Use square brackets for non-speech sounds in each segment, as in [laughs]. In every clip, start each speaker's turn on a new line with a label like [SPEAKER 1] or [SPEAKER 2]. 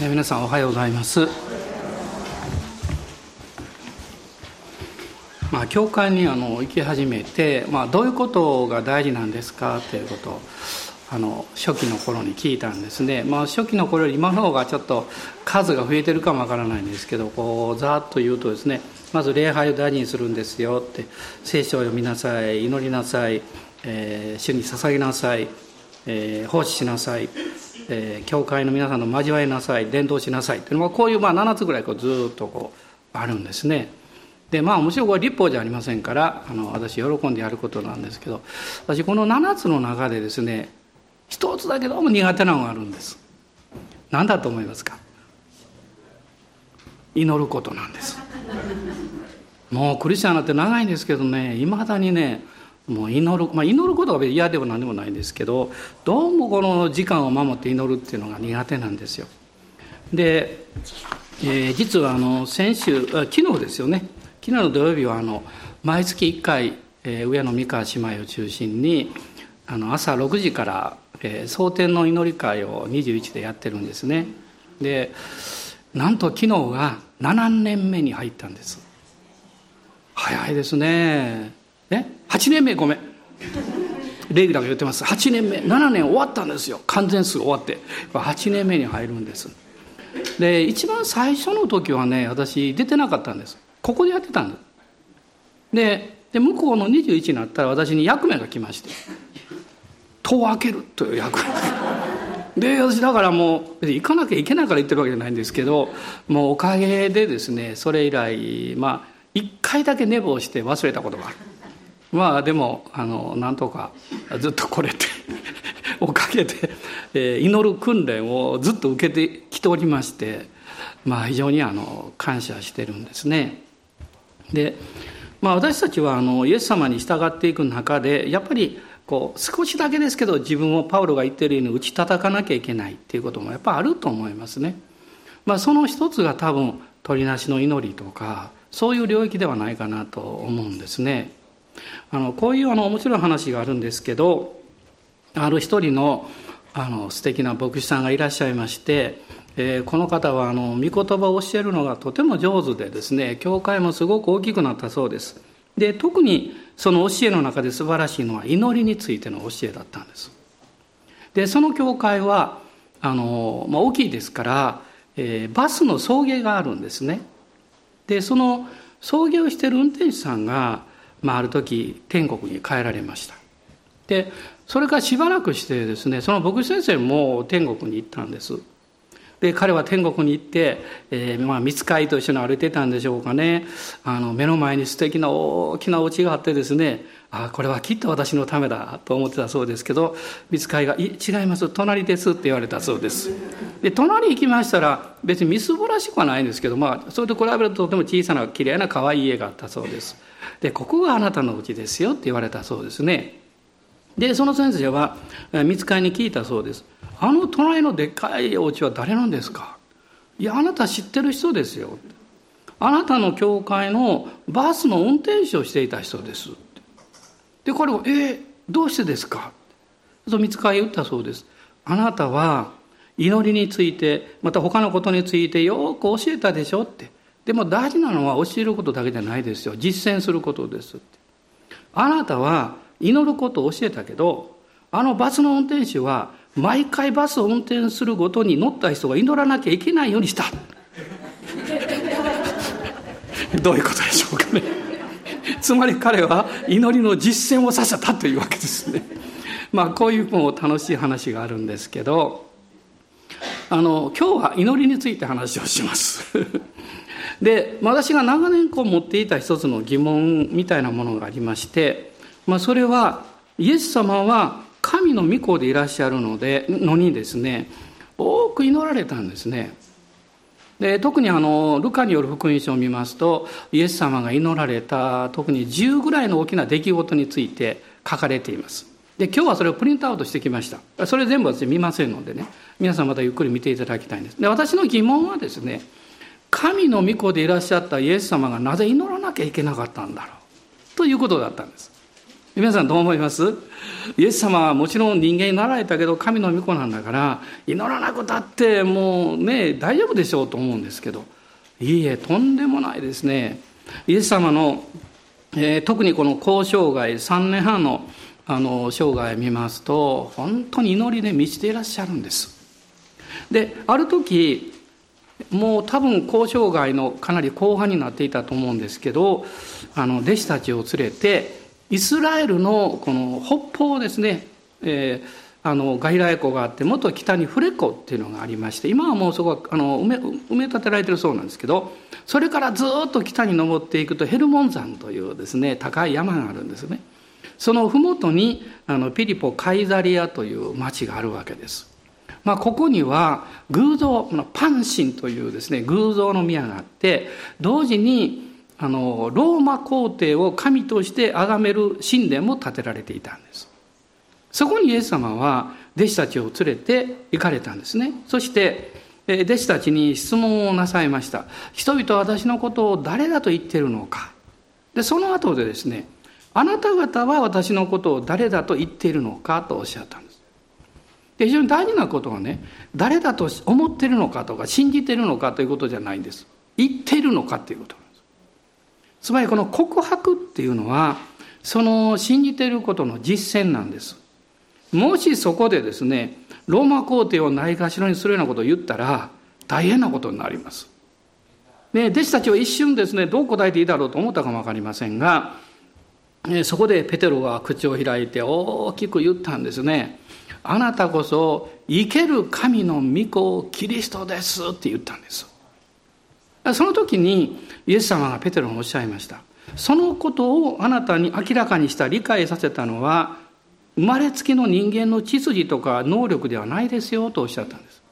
[SPEAKER 1] え、皆さんおはようございます。まあ、教会にあの行き始めて、まあ、どういうことが大事なんですか？ということをあの初期の頃に聞いたんですね、まあ、初期の頃より今の方がちょっと数が増えてるかもわからないんですけどこうざっと言うとですねまず礼拝を大事にするんですよ。って聖書を読みなさい祈りなさい、えー、主に捧げなさい、えー、奉仕しなさい。えー、教会の皆さんの交わりなさい伝道しなさいというのはこういうまあ7つぐらいこうずっとこうあるんですね。でまあもちろんこれ立法じゃありませんからあの私喜んでやることなんですけど私この7つの中でですね一つだけども苦手なのがあるんです。何だと思いますか？祈ることなんです。もうクリスチャンになって長いんですけどねいまだにねもう祈る、まあ、祈ることが嫌でも何でもないんですけどどうもこの時間を守って祈るっていうのが苦手なんですよ。で、えー、実はあの先週昨日ですよね。昨日の土曜日はあの毎月1回、えー、上野美川姉妹を中心にあの朝6時から、えー、蒼天の祈り会を21でやってるんですね。でなんと昨日が7年目に入ったんです。早いですね。ね8年目ごめん。レギュラーが言ってます。8年目7年終わったんですよ。完全数終わって。8年目に入るんです。で一番最初の時はね私出てなかったんです。ここでやってたんです。でで向こうの21になったら私に役目が来まして。戸を開けるという役目。で私だからもう行かなきゃいけないから言ってるわけじゃないんですけどもうおかげでですねそれ以来まあ一回だけ寝坊して忘れたことがある。まあでもあのなんとかずっとこれ [laughs] ておかげで、えー、祈る訓練をずっと受けてきておりましてまあ非常にあの感謝してるんですね。で、まあ、私たちはあのイエス様に従っていく中でやっぱりこう少しだけですけど自分をパウロが言ってるように打ち叩かなきゃいけないっていうこともやっぱあると思いますね。まあ、その一つが多分鳥なしの祈りとかそういう領域ではないかなと思うんですね。あのこういうあの面白い話があるんですけどある一人のあの素敵な牧師さんがいらっしゃいまして、えー、この方はあの御言葉を教えるのがとても上手でですね教会もすごく大きくなったそうです。で特にその教えの中で素晴らしいのは祈りについての教えだったんです。でその教会はあの、まあ、大きいですから、えー、バスの送迎があるんですね。でその送迎をしている運転手さんがまあ、ある時天国に帰られました。でそれからしばらくしてですねその牧師先生も天国に行ったんです。で彼は天国に行って、えーまあ、見つかりと一緒に歩いてたんでしょうかね。あの目の前に素敵な大きなお家があってですねあこれはきっと私のためだと思ってたそうですけど見つかりが「い違います。隣です」って言われたそうです。で隣行きましたら別にみすぼらしくはないんですけど、まあ、それと比べるととても小さな綺麗な可愛い家があったそうです。でここがあなたのうちですよって言われたそうですね。でその先生は見つかりに聞いたそうです。あの隣のでっかいお家は誰なんですか？いやあなた知ってる人ですよ。あなたの教会のバスの運転手をしていた人です。で彼は「えー、どうしてですか?」と見つかり言ったそうです。あなたは祈りについてまた他のことについてよく教えたでしょ？ってでも大事なのは教えることだけじゃないですよ。実践することです。あなたは祈ることを教えたけどあのバスの運転手は毎回バスを運転するごとに乗った人が祈らなきゃいけないようにした。[laughs] どういうことでしょうかね。つまり彼は祈りの実践をさせたというわけですね。まあこういうもう楽しい話があるんですけどあの今日は祈りについて話をしますで私が長年こう持っていた一つの疑問みたいなものがありまして、まあ、それはイエス様は神の御子でいらっしゃるのでのにですね多く祈られたんですね。で特にあのルカによる福音書を見ますとイエス様が祈られた特に10ぐらいの大きな出来事について書かれています。で今日はそれをプリントアウトしてきました。それ全部私見ませんのでね皆さんまたゆっくり見ていただきたいんです。で私の疑問はですね神の御子でいらっしゃったイエス様がなぜ祈らなきゃいけなかったんだろう？ということだったんです。皆さんどう思います？イエス様はもちろん人間になられたけど神の御子なんだから祈らなくたってもうね大丈夫でしょうと思うんですけど。いいえとんでもないですね。イエス様の、えー、特にこの交渉外3年半のあの生涯を見ますと本当に祈りで満ちていらっしゃるんです。である時もう多分交渉外のかなり後半になっていたと思うんですけどあの弟子たちを連れてイスラエルのこの北方ですね、えー、あのガイラヤ湖があってもっと北にフレ湖っていうのがありまして今はもうそこはあの埋め埋め立てられてるそうなんですけどそれからずっと北に登っていくとヘルモン山というですね高い山があるんですねその麓にあのピリポ・カイザリアという町があるわけです。まあ、ここには偶像パンシンというですね偶像の宮があって同時にあのローマ皇帝を神として崇める神殿も建てられていたんです。そこにイエス様は弟子たちを連れて行かれたんですね。そして弟子たちに質問をなさいました。人々は私のことを誰だと言ってるのか。でその後でですねあなた方は私のことを誰だと言っているのかとおっしゃったんです。で非常に大事なことはね誰だと思ってるのかとか信じてるのかということじゃないんです。言ってるのかということなんです。つまりこの告白っていうのはその信じてることの実践なんです。もしそこでですねローマ皇帝をないがしろにするようなことを言ったら大変なことになります。ね、弟子たちは一瞬ですねどう答えていいだろうと思ったかも分かりませんがそこでペテロが口を開いて大きく言ったんですね。あなたこそ生ける神の御子キリストですって言ったんです。その時にイエス様がペテロにおっしゃいました。そのことをあなたに明らかにした理解させたのは生まれつきの人間の血筋とか能力ではないですよとおっしゃったんです。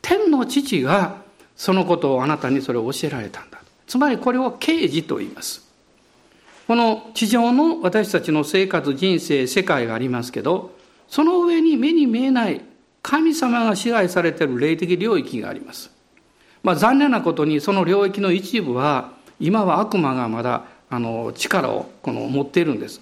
[SPEAKER 1] 天の父がそのことをあなたにそれを教えられたんだ。つまりこれを刑事と言います。この地上の私たちの生活、人生、世界がありますけど、その上に目に見えない神様が支配されている霊的領域があります。まあ、残念なことにその領域の一部は今は悪魔がまだあの力をこの持っているんです。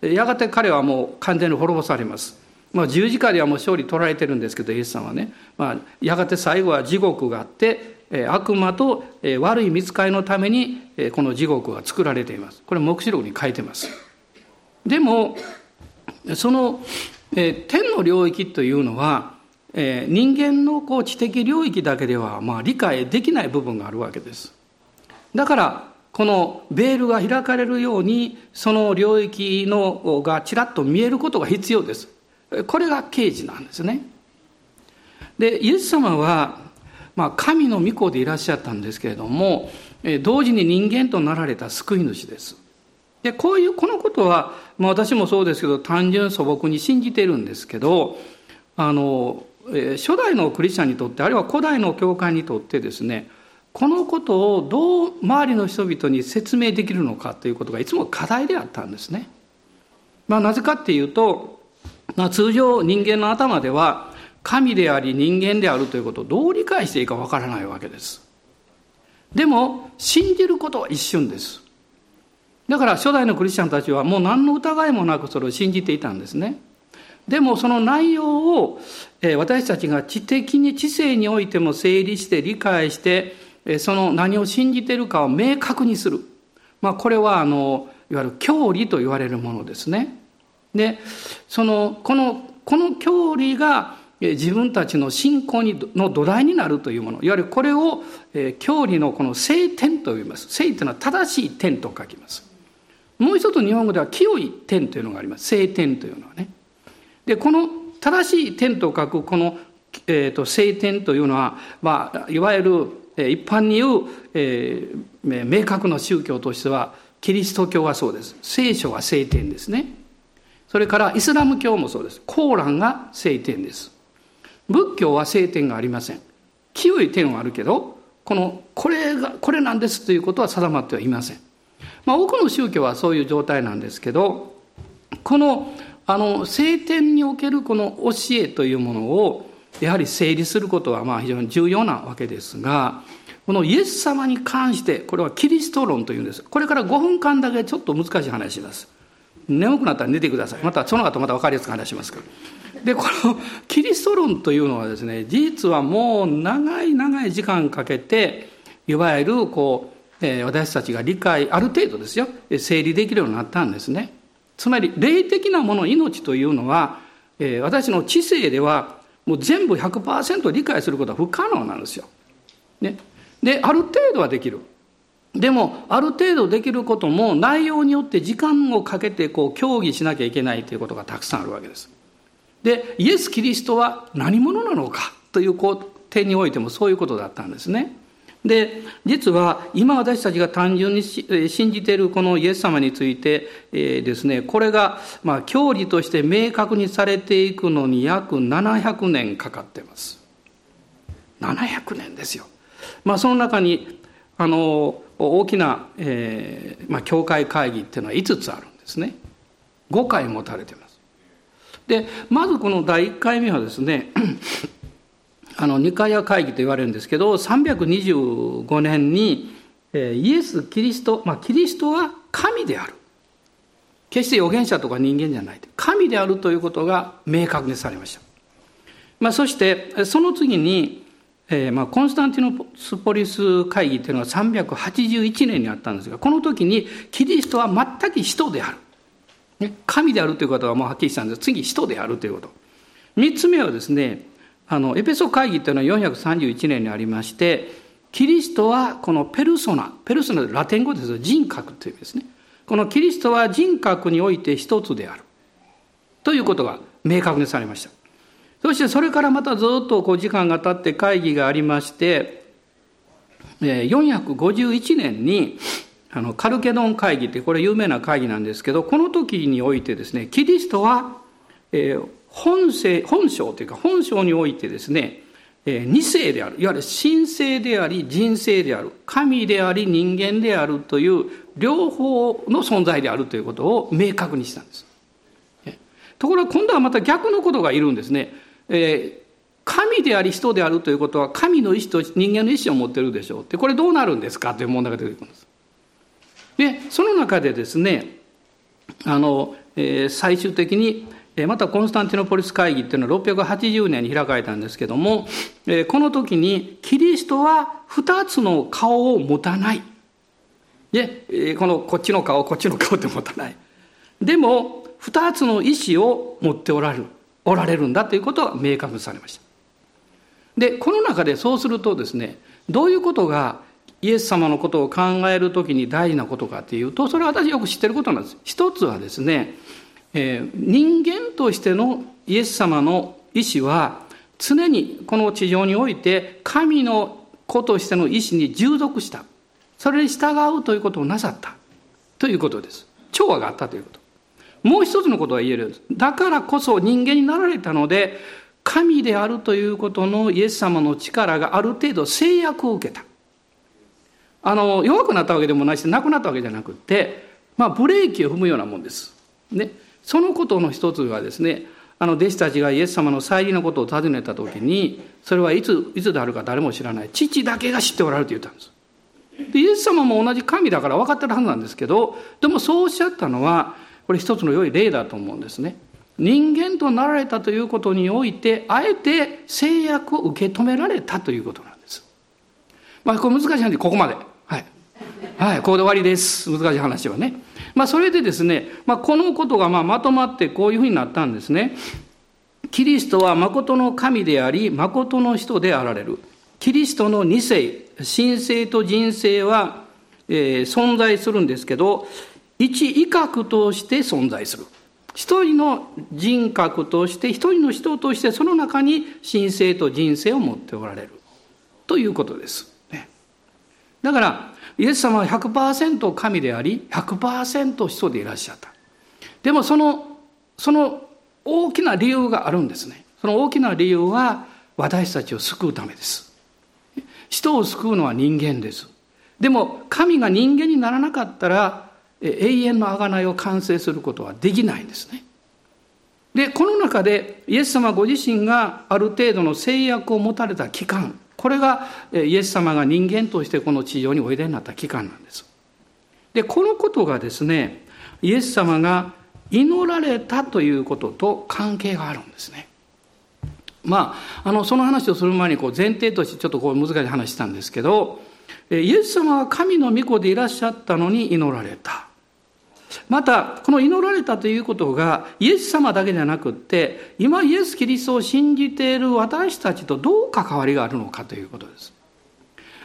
[SPEAKER 1] やがて彼はもう完全に滅ぼされます。まあ、十字架ではもう勝利取られてるんですけどイエス様はね、まあ、やがて最後は地獄があって悪魔と悪い見つかりのためにこの地獄が作られています。これ黙示録に書いてます。でもその天の領域というのは人間のこう知的領域だけではまあ理解できない部分があるわけです。だからこのベールが開かれるようにその領域のがちらっと見えることが必要です。これが刑事なんですね。でイエス様はまあ、神の御子でいらっしゃったんですけれども、え同時に人間となられた救い主です。で、こういう、このことは、まあ、私もそうですけど、単純素朴に信じてるんですけど、あの、え初代のクリスチャンにとって、あるいは古代の教会にとってですね、このことをどう周りの人々に説明できるのかということがいつも課題であったんですね。まあ、なぜかっていうと、まあ、通常人間の頭では神であり人間であるということをどう理解していいかわからないわけです。でも、信じることは一瞬です。だから初代のクリスチャンたちはもう何の疑いもなくそれを信じていたんですね。でもその内容を私たちが知的に知性においても整理して理解してその何を信じているかを明確にする。まあこれはあのいわゆる教理と言われるものですね。で、そのこのこの教理が自分たちの信仰の土台になるというもの。いわゆるこれを教理のこの聖典と呼びます。聖というのは正しい点と書きます。もう一つ日本語では清い点というのがあります。聖典というのはね。でこの正しい点と書くこの、えーと、聖典というのは、まあ、いわゆる一般に言う、えー、明確な宗教としてはキリスト教はそうです。聖書は聖典ですね。それからイスラム教もそうです。コーランが聖典です。仏教は聖典がありません。清い点はあるけどこのこれがこれなんですということは定まってはいません、まあ、多くの宗教はそういう状態なんですけどこのあの聖典におけるこの教えというものをやはり整理することはまあ非常に重要なわけですがこのイエス様に関してこれはキリスト論というんです。これから5分間だけちょっと難しい話します。眠くなったら寝てください。またその後また分かりやすく話しますからでこのキリスト論というのはですね事実はもう長い長い時間かけていわゆるこう、えー、私たちが理解ある程度ですよ整理できるようになったんですねつまり霊的なもの命というのは、えー、私の知性ではもう全部100%理解することは不可能なんですよ。ね、である程度はできる。でもある程度できることも内容によって時間をかけてこう協議しなきゃいけないということがたくさんあるわけです。でイエス・キリストは何者なのかという点においてもそういうことだったんですね。で実は今私たちが単純に信じているこのイエス様について、え、ですねこれがまあ教理として明確にされていくのに約700年かかってます700年ですよ。まあ、その中にあの大きな、えーまあ、教会会議っていうのは5つあるんですね5回持たれてますでまずこの第1回目はですね [clears throat] あのニカヤ会議と言われるんですけど325年に、イエス・キリスト、まあ、キリストは神である。決して預言者とか人間じゃない。神であるということが明確にされました、まあ、そしてその次にえー、まあ、コンスタンティノスポリス会議っていうのは381年にあったんですが、この時にキリストは全く人である。神であるということはもうはっきりしたんです。次、人であるということ。三つ目はですね、あの、エペソ会議っていうのは431年にありまして、キリストはこのペルソナ、ペルソナラテン語です人格という意味ですね。このキリストは人格において一つである。ということが明確にされました。そしてそれからまたずっとこう時間が経って会議がありまして、451年にあのカルケドン会議ってこれ有名な会議なんですけど、この時においてですね、キリストは、え本性、本性というか本性においてですね、二世である、いわゆる神性であり人性である、神であり人間であるという両方の存在であるということを明確にしたんです。ところが今度はまた逆のことがいるんですね。えー、神であり人であるということは神の意志と人間の意志を持ってるでしょうってこれどうなるんですかという問題が出てくるんです。でその中でですねあの、えー、最終的にまたコンスタンティノポリス会議っていうのは680年に開かれたんですけども、えー、この時にキリストは二つの顔を持たない。でえ、このこっちの顔こっちの顔って持たない。でも二つの意志を持っておられる。おられるんだということが明確にされました。で、この中でそうするとですね、どういうことがイエス様のことを考えるときに大事なことかというと、それは私よく知ってることなんです。一つはですね、えー、人間としてのイエス様の意志は常にこの地上において神の子としての意志に従属した。それに従うということをなさったということです。調和があったということ。もう一つのことが言えるんです。だからこそ人間になられたので、神であるということのイエス様の力がある程度制約を受けた。あの、弱くなったわけでもないし、なくなったわけじゃなくて、まあ、ブレーキを踏むようなもんです。ね。そのことの一つがですね、あの、弟子たちがイエス様の再臨のことを尋ねたときに、それはいつ、いつであるか誰も知らない。父だけが知っておられると言ったんです。でイエス様も同じ神だから分かってるはずなんですけど、でもそうおっしゃったのは、これ一つの良い例だと思うんですね。人間となられたということにおいて、あえて制約を受け止められたということなんです。まあ、これ難しい話、ここまで。はい。ここで終わりです。難しい話はね。まあ、それでですね、まあ、このことがままとまってこういうふうになったんですね。キリストは誠の神であり、誠の人であられる。キリストの二世、神性と人生は、えー、存在するんですけど、一威嚇として存在する。一人の人格として、一人の人として、その中に神聖と人生を持っておられる。ということです。ね、だから、イエス様は100%神であり、100%人でいらっしゃった。でもその、その大きな理由があるんですね。その大きな理由は、私たちを救うためです。人を救うのは人間です。でも、神が人間にならなかったら、永遠の贖いを完成することはできないんですね。で、この中でイエス様ご自身がある程度の制約を持たれた期間、これがイエス様が人間としてこの地上においでになった期間なんです。で、このことがですね、イエス様が祈られたということと関係があるんですね。まあ、あのその話をする前にこう前提としてちょっとこう難しい話したんですけどイエス様は神の御子でいらっしゃったのに祈られた。また、この祈られたということが、イエス様だけじゃなくって、今イエス・キリストを信じている私たちとどう関わりがあるのかということです。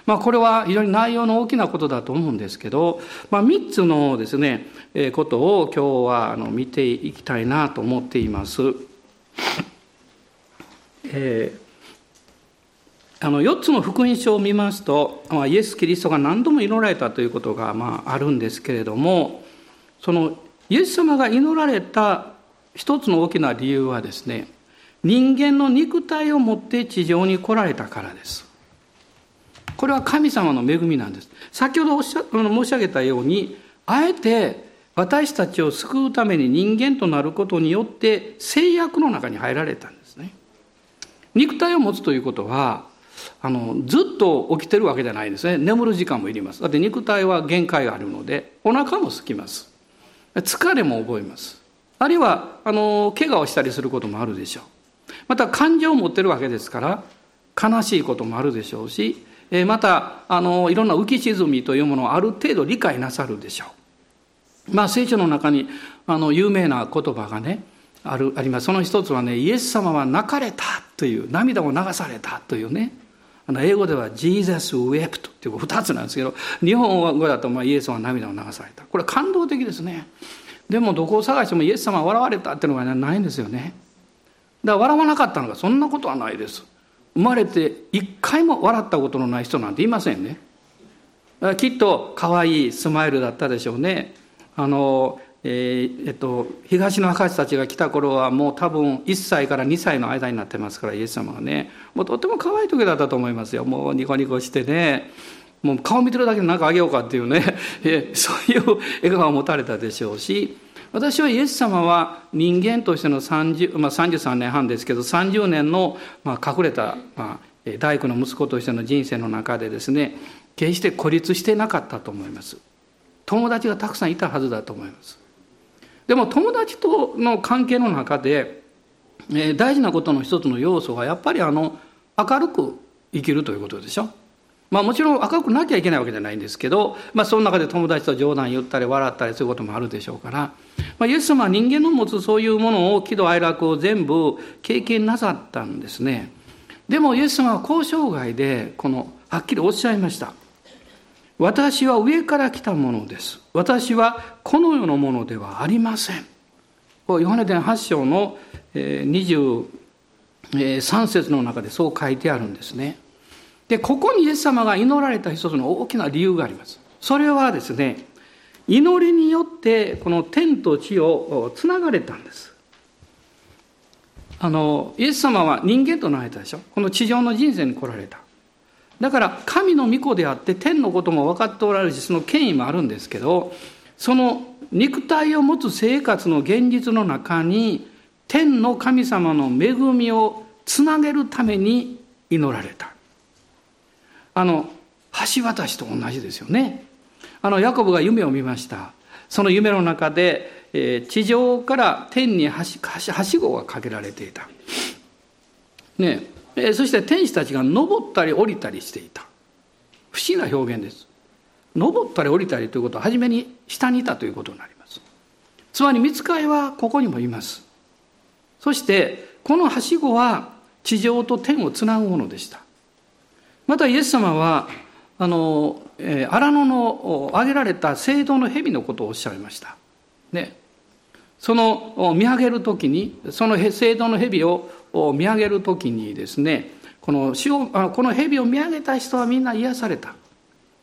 [SPEAKER 1] まあ、これは非常に内容の大きなことだと思うんですけど、まあ、3つのですね、えことを今日はあの見ていきたいなと思っています。えー、あの4つの福音書を見ますと、まあ、イエス・キリストが何度も祈られたということが、まあ、あるんですけれどもそのイエス様が祈られた一つの大きな理由はですね人間の肉体を持って地上に来られたからです。これは神様の恵みなんです。先ほどおっしゃ申し上げたように、あえて私たちを救うために人間となることによって制約の中に入られたんですね。肉体を持つということは、あのずっと起きてるわけじゃないですね。眠る時間もいります。だって肉体は限界があるので、お腹も空きます。疲れも覚えます。あるいは、あの、怪我をしたりすることもあるでしょう。また感情を持ってるわけですから、悲しいこともあるでしょうし、またあのいろんな浮き沈みというものをある程度理解なさるでしょう。まあ聖書の中にあの有名な言葉がねあるありますその一つはねイエス様は泣かれたという涙を流されたというねあの英語では Jesus wept っていう二つなんですけど日本語だとまあイエスは涙を流された。これ感動的ですね。でもどこを探してもイエス様は笑われたっていうのがないんですよね。だから笑わなかったのかそんなことはないです。生まれて一回も笑ったことのない人なんていませんね。きっと可愛いスマイルだったでしょうね。あのえー、えっと、東の博士たちが来た頃はもう多分1歳から2歳の間になってますからイエス様がね。もうとっても可愛い時だったと思いますよ。もうニコニコしてね。もう顔見てるだけで何かあげようかっていうね。[laughs] そういう笑顔を持たれたでしょうし。私はイエス様は人間としての30、まあ、33年半ですけど30年の、まあ、隠れた、まあ、大工の息子としての人生の中でですね決して孤立してなかったと思います。友達がたくさんいたはずだと思います。でも友達との関係の中で、えー、大事なことの一つの要素はやっぱりあの明るく生きるということでしょまあもちろん明るくなきゃいけないわけじゃないんですけど、まあその中で友達と冗談言ったり笑ったりすることもあるでしょうから、まあ、イエス様は人間の持つそういうものを喜怒哀楽を全部経験なさったんですね。でもイエス様は交渉外でこのはっきりおっしゃいました。私は上から来たものです。私はこの世のものではありません。ヨハネ伝8章の23節の中でそう書いてあるんですね。で、ここにイエス様が祈られた一つの大きな理由があります。それはですね、祈りによってこの天と地をつながれたんですあのイエス様は人間となられたでしょこの地上の人生に来られただから神の御子であって天のことも分かっておられるしその権威もあるんですけどその肉体を持つ生活の現実の中に天の神様の恵みをつなげるために祈られた。あの橋渡しと同じですよね。あのヤコブが夢を見ました。その夢の中で、えー、地上から天にはしはしごがかけられていた、ねそして天使たちが登ったり降りたりしていた。不思議な表現です。登ったり降りたりということは初めに下にいたということになります。つまり見つかいはここにもいます。そしてこのはしごは地上と天をつなぐものでした。またイエス様はあの、えー、荒野の挙げられた聖堂の蛇のことをおっしゃいました。ね。その見上げるときに、その聖堂の蛇をを見上げるときにですね、このこの蛇を見上げた人はみんな癒された。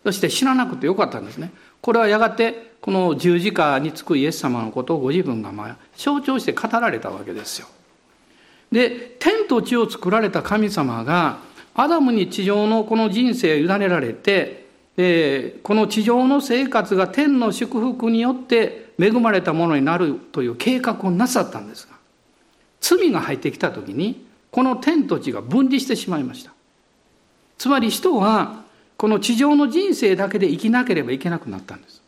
[SPEAKER 1] そして死ななくてよかったんですね。これはやがてこの十字架につくイエス様のことをご自分がまあ象徴して語られたわけですよ。で、天と地を作られた神様がアダムに地上のこの人生を委ねられて、えー、この地上の生活が天の祝福によって恵まれたものになるという計画をなさったんですが罪が入ってきた時にこの天と地が分離してしまいましたつまり人はこの地上の人生だけで生きなければいけなくなったんです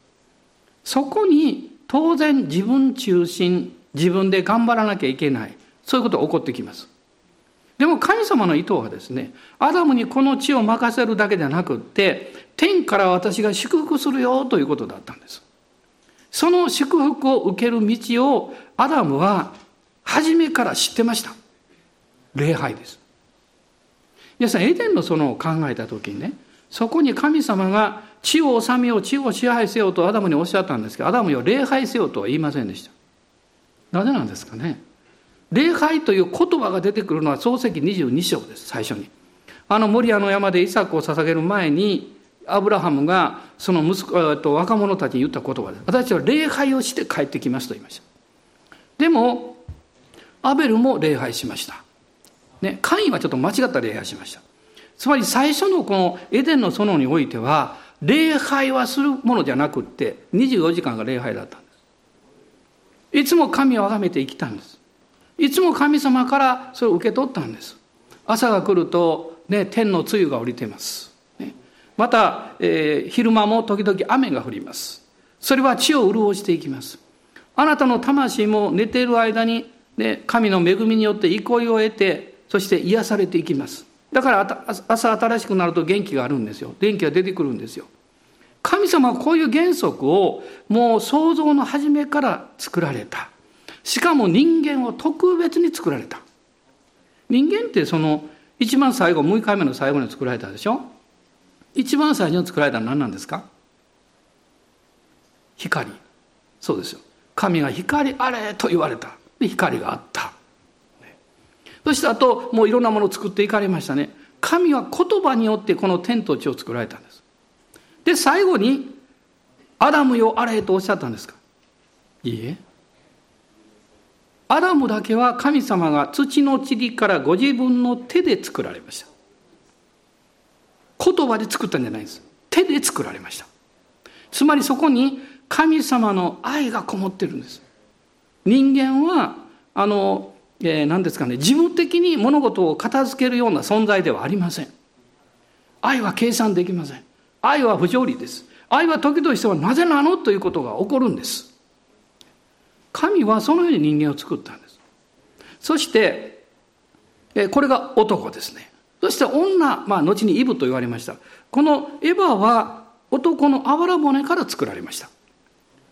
[SPEAKER 1] そこに当然自分中心、自分で頑張らなきゃいけない。そういうことが起こってきます。でも神様の意図はですね、アダムにこの地を任せるだけでなくって、天から私が祝福するよということだったんです。その祝福を受ける道をアダムは初めから知ってました。礼拝です。皆さん、エデンの園を考えた時にね、そこに神様が地を治めよう、地を支配せよとアダムにおっしゃったんですけど、アダムよ礼拝せよとは言いませんでした。なぜなんですかね。礼拝という言葉が出てくるのは創世記22章です、最初に。あのモリアの山でイサクを捧げる前に、アブラハムがその息子と若者たちに言った言葉です。私は礼拝をして帰ってきますと言いました。でも、アベルも礼拝しました。ね、カインはちょっと間違った礼拝しました。つまり最初のこのエデンの園においては、礼拝はするものじゃなくって、24時間が礼拝だったんです。いつも神を崇めて生きたんです。いつも神様からそれを受け取ったんです。朝が来ると、ね、天の露が降りてます。ね、また、えー、昼間も時々雨が降ります。それは地を潤していきます。あなたの魂も寝ている間に、ね、神の恵みによって憩いを得て、そして癒されていきます。だから朝新しくなると元気があるんですよ。元気が出てくるんですよ。神様はこういう原則をもう創造の初めから作られた。しかも人間を特別に作られた。人間ってその一番最後、6回目の最後に作られたでしょ？一番最初に作られたのは何なんですか？光。そうですよ。神が光あれと言われた。で、光があった。そしてあと、もういろんなものを作っていかれましたね。神は言葉によってこの天と地を作られたんです。で、最後に、アダムよあれとおっしゃったんですかいいえ。アダムだけは神様が土の塵からご自分の手で作られました。言葉で作ったんじゃないんです。手で作られました。つまりそこに神様の愛がこもってるんです。人間は、あの、えー、何ですかね、事務的に物事を片付けるような存在ではありません。愛は計算できません。愛は不条理です。愛は時としてはなぜなのということが起こるんです。神はそのように人間を作ったんです。そして、これが男ですね。そして女、まあ、後にイブと言われました。このエヴァは男のあばら骨から作られました。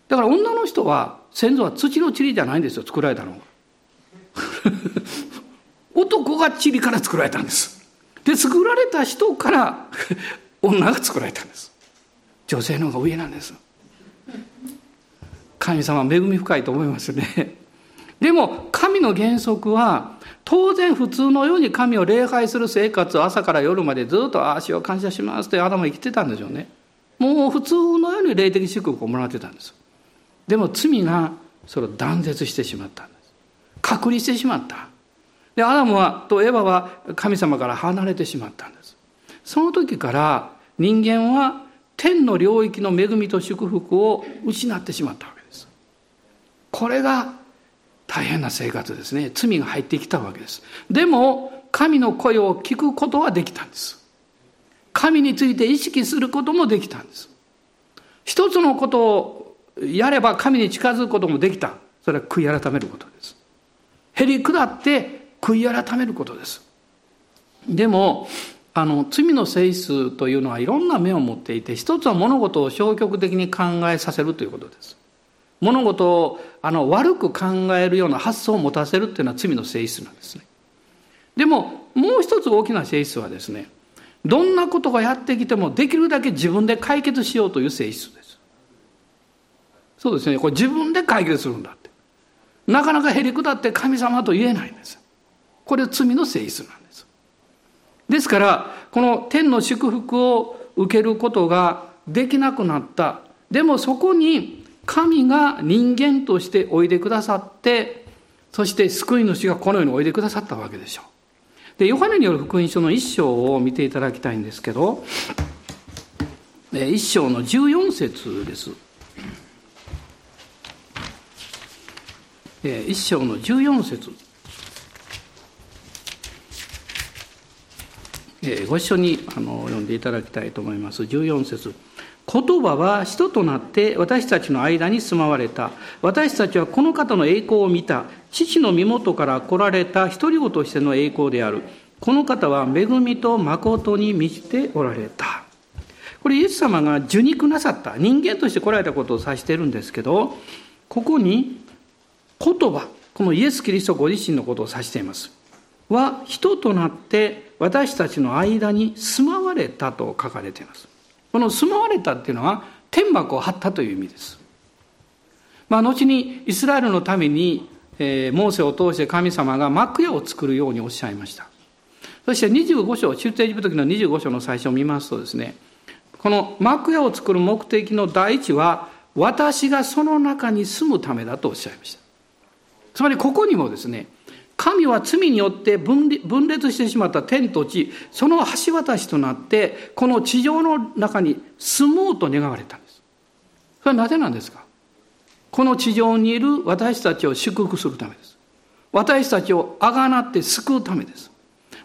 [SPEAKER 1] だから女の人は、先祖は土の塵じゃないんですよ、作られたのが。[laughs] 男が塵から作られたんです。で、作られた人から [laughs] 女が作られたんです。女性の方が上なんです。神様恵み深いと思いますね。でも神の原則は当然普通のように神を礼拝する生活を朝から夜までずっと足を感謝しますって頭生きてたんでしょうね。もう普通のように霊的祝福をもらってたんです。でも罪がそれを断絶してしまったんです。隔離してしまった。で、アダムはとエヴァは神様から離れてしまったんです。その時から人間は天の領域の恵みと祝福を失ってしまったわけですこれが大変な生活ですね。罪が入ってきたわけです。でも、神の声を聞くことはできたんです。神について意識することもできたんです。一つのことをやれば神に近づくこともできた。それは悔い改めることです。へり下って悔い改めることです。でも、あの、罪の性質というのはいろんな面を持っていて、一つは物事を消極的に考えさせるということです。物事をあの悪く考えるような発想を持たせるっていうのは罪の性質なんですね。でももう一つ大きな性質はですねどんなことがやってきてもできるだけ自分で解決しようという性質です。そうですねこれ自分で解決するんだって。なかなかへりくだって神様と言えないんです。これ罪の性質なんです。ですからこの天の祝福を受けることができなくなったでもそこに神が人間としておいでくださって、そして救い主がこの世においでくださったわけでしょう。で、ヨハネによる福音書の一章を見ていただきたいんですけど、一章の14節です。一章の14節。ご一緒にあの読んでいただきたいと思います。14節。言葉は人となって私たちの間に住まわれた。私たちはこの方の栄光を見た。父の身元から来られた。一人子としての栄光である。この方は恵みと誠に満ちておられた。これイエス様が受肉なさった。人間として来られたことを指しているんですけどここに言葉このイエス・キリストご自身のことを指していますは人となって私たちの間に住まわれたと書かれていますこの住まわれたっていうのは天幕を張ったという意味です。まあ、後にイスラエルのために、えー、モーセを通して神様が幕屋を作るようにおっしゃいました。そして25章、出エジプト記の25章の最初を見ますとですね、この幕屋を作る目的の第一は、私がその中に住むためだとおっしゃいました。つまりここにもですね、神は罪によって分裂してしまった天と地、その橋渡しとなって、この地上の中に住もうと願われたんです。それはなぜなんですか？この地上にいる私たちを祝福するためです。私たちをあがなって救うためです。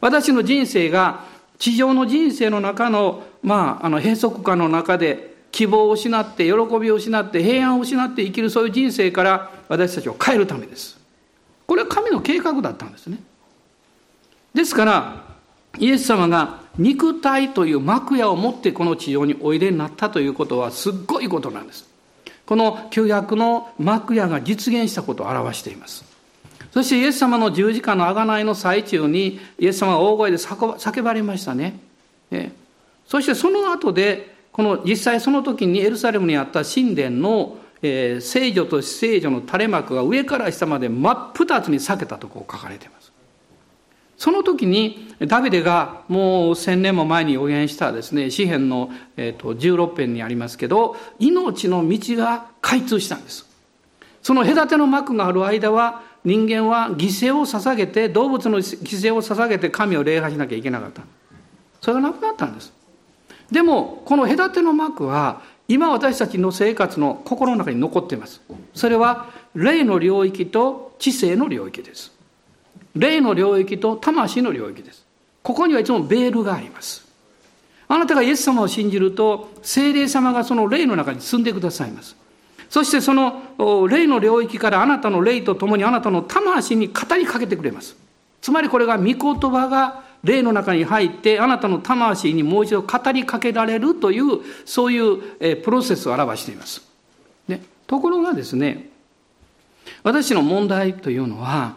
[SPEAKER 1] 私の人生が地上の人生の中の、まあ、あの閉塞感の中で希望を失って喜びを失って平安を失って生きるそういう人生から私たちを変えるためです。これは神の計画だったんですね。ですから、イエス様が肉体という幕屋を持ってこの地上においでになったということはすっごいことなんです。この旧約の幕屋が実現したことを表しています。そしてイエス様の十字架の贖いの最中にイエス様が大声で叫ばれましたね。ねそしてその後で、この実際その時にエルサレムにあった神殿のえー、聖女と聖女の垂れ幕が上から下まで真っ二つに裂けたとこう書かれています。その時にダビデがもう千年も前に予言したですね、詩篇の、えーと、16編にありますけど、命の道が開通したんです。その隔ての幕がある間は人間は犠牲を捧げて、動物の犠牲を捧げて神を礼拝しなきゃいけなかった。それがなくなったんです。でも、この隔ての幕は今私たちの生活の心の中に残っています。それは霊の領域と知性の領域です。霊の領域と魂の領域です。ここにはいつもベールがあります。あなたがイエス様を信じると、精霊様がその霊の中に住んでくださいます。そしてその霊の領域からあなたの霊と共にあなたの魂に語りかけてくれます。つまりこれが御言葉が霊の中に入ってあなたの魂にもう一度語りかけられるというそういうプロセスを表しています。ね、ところがですね私の問題というのは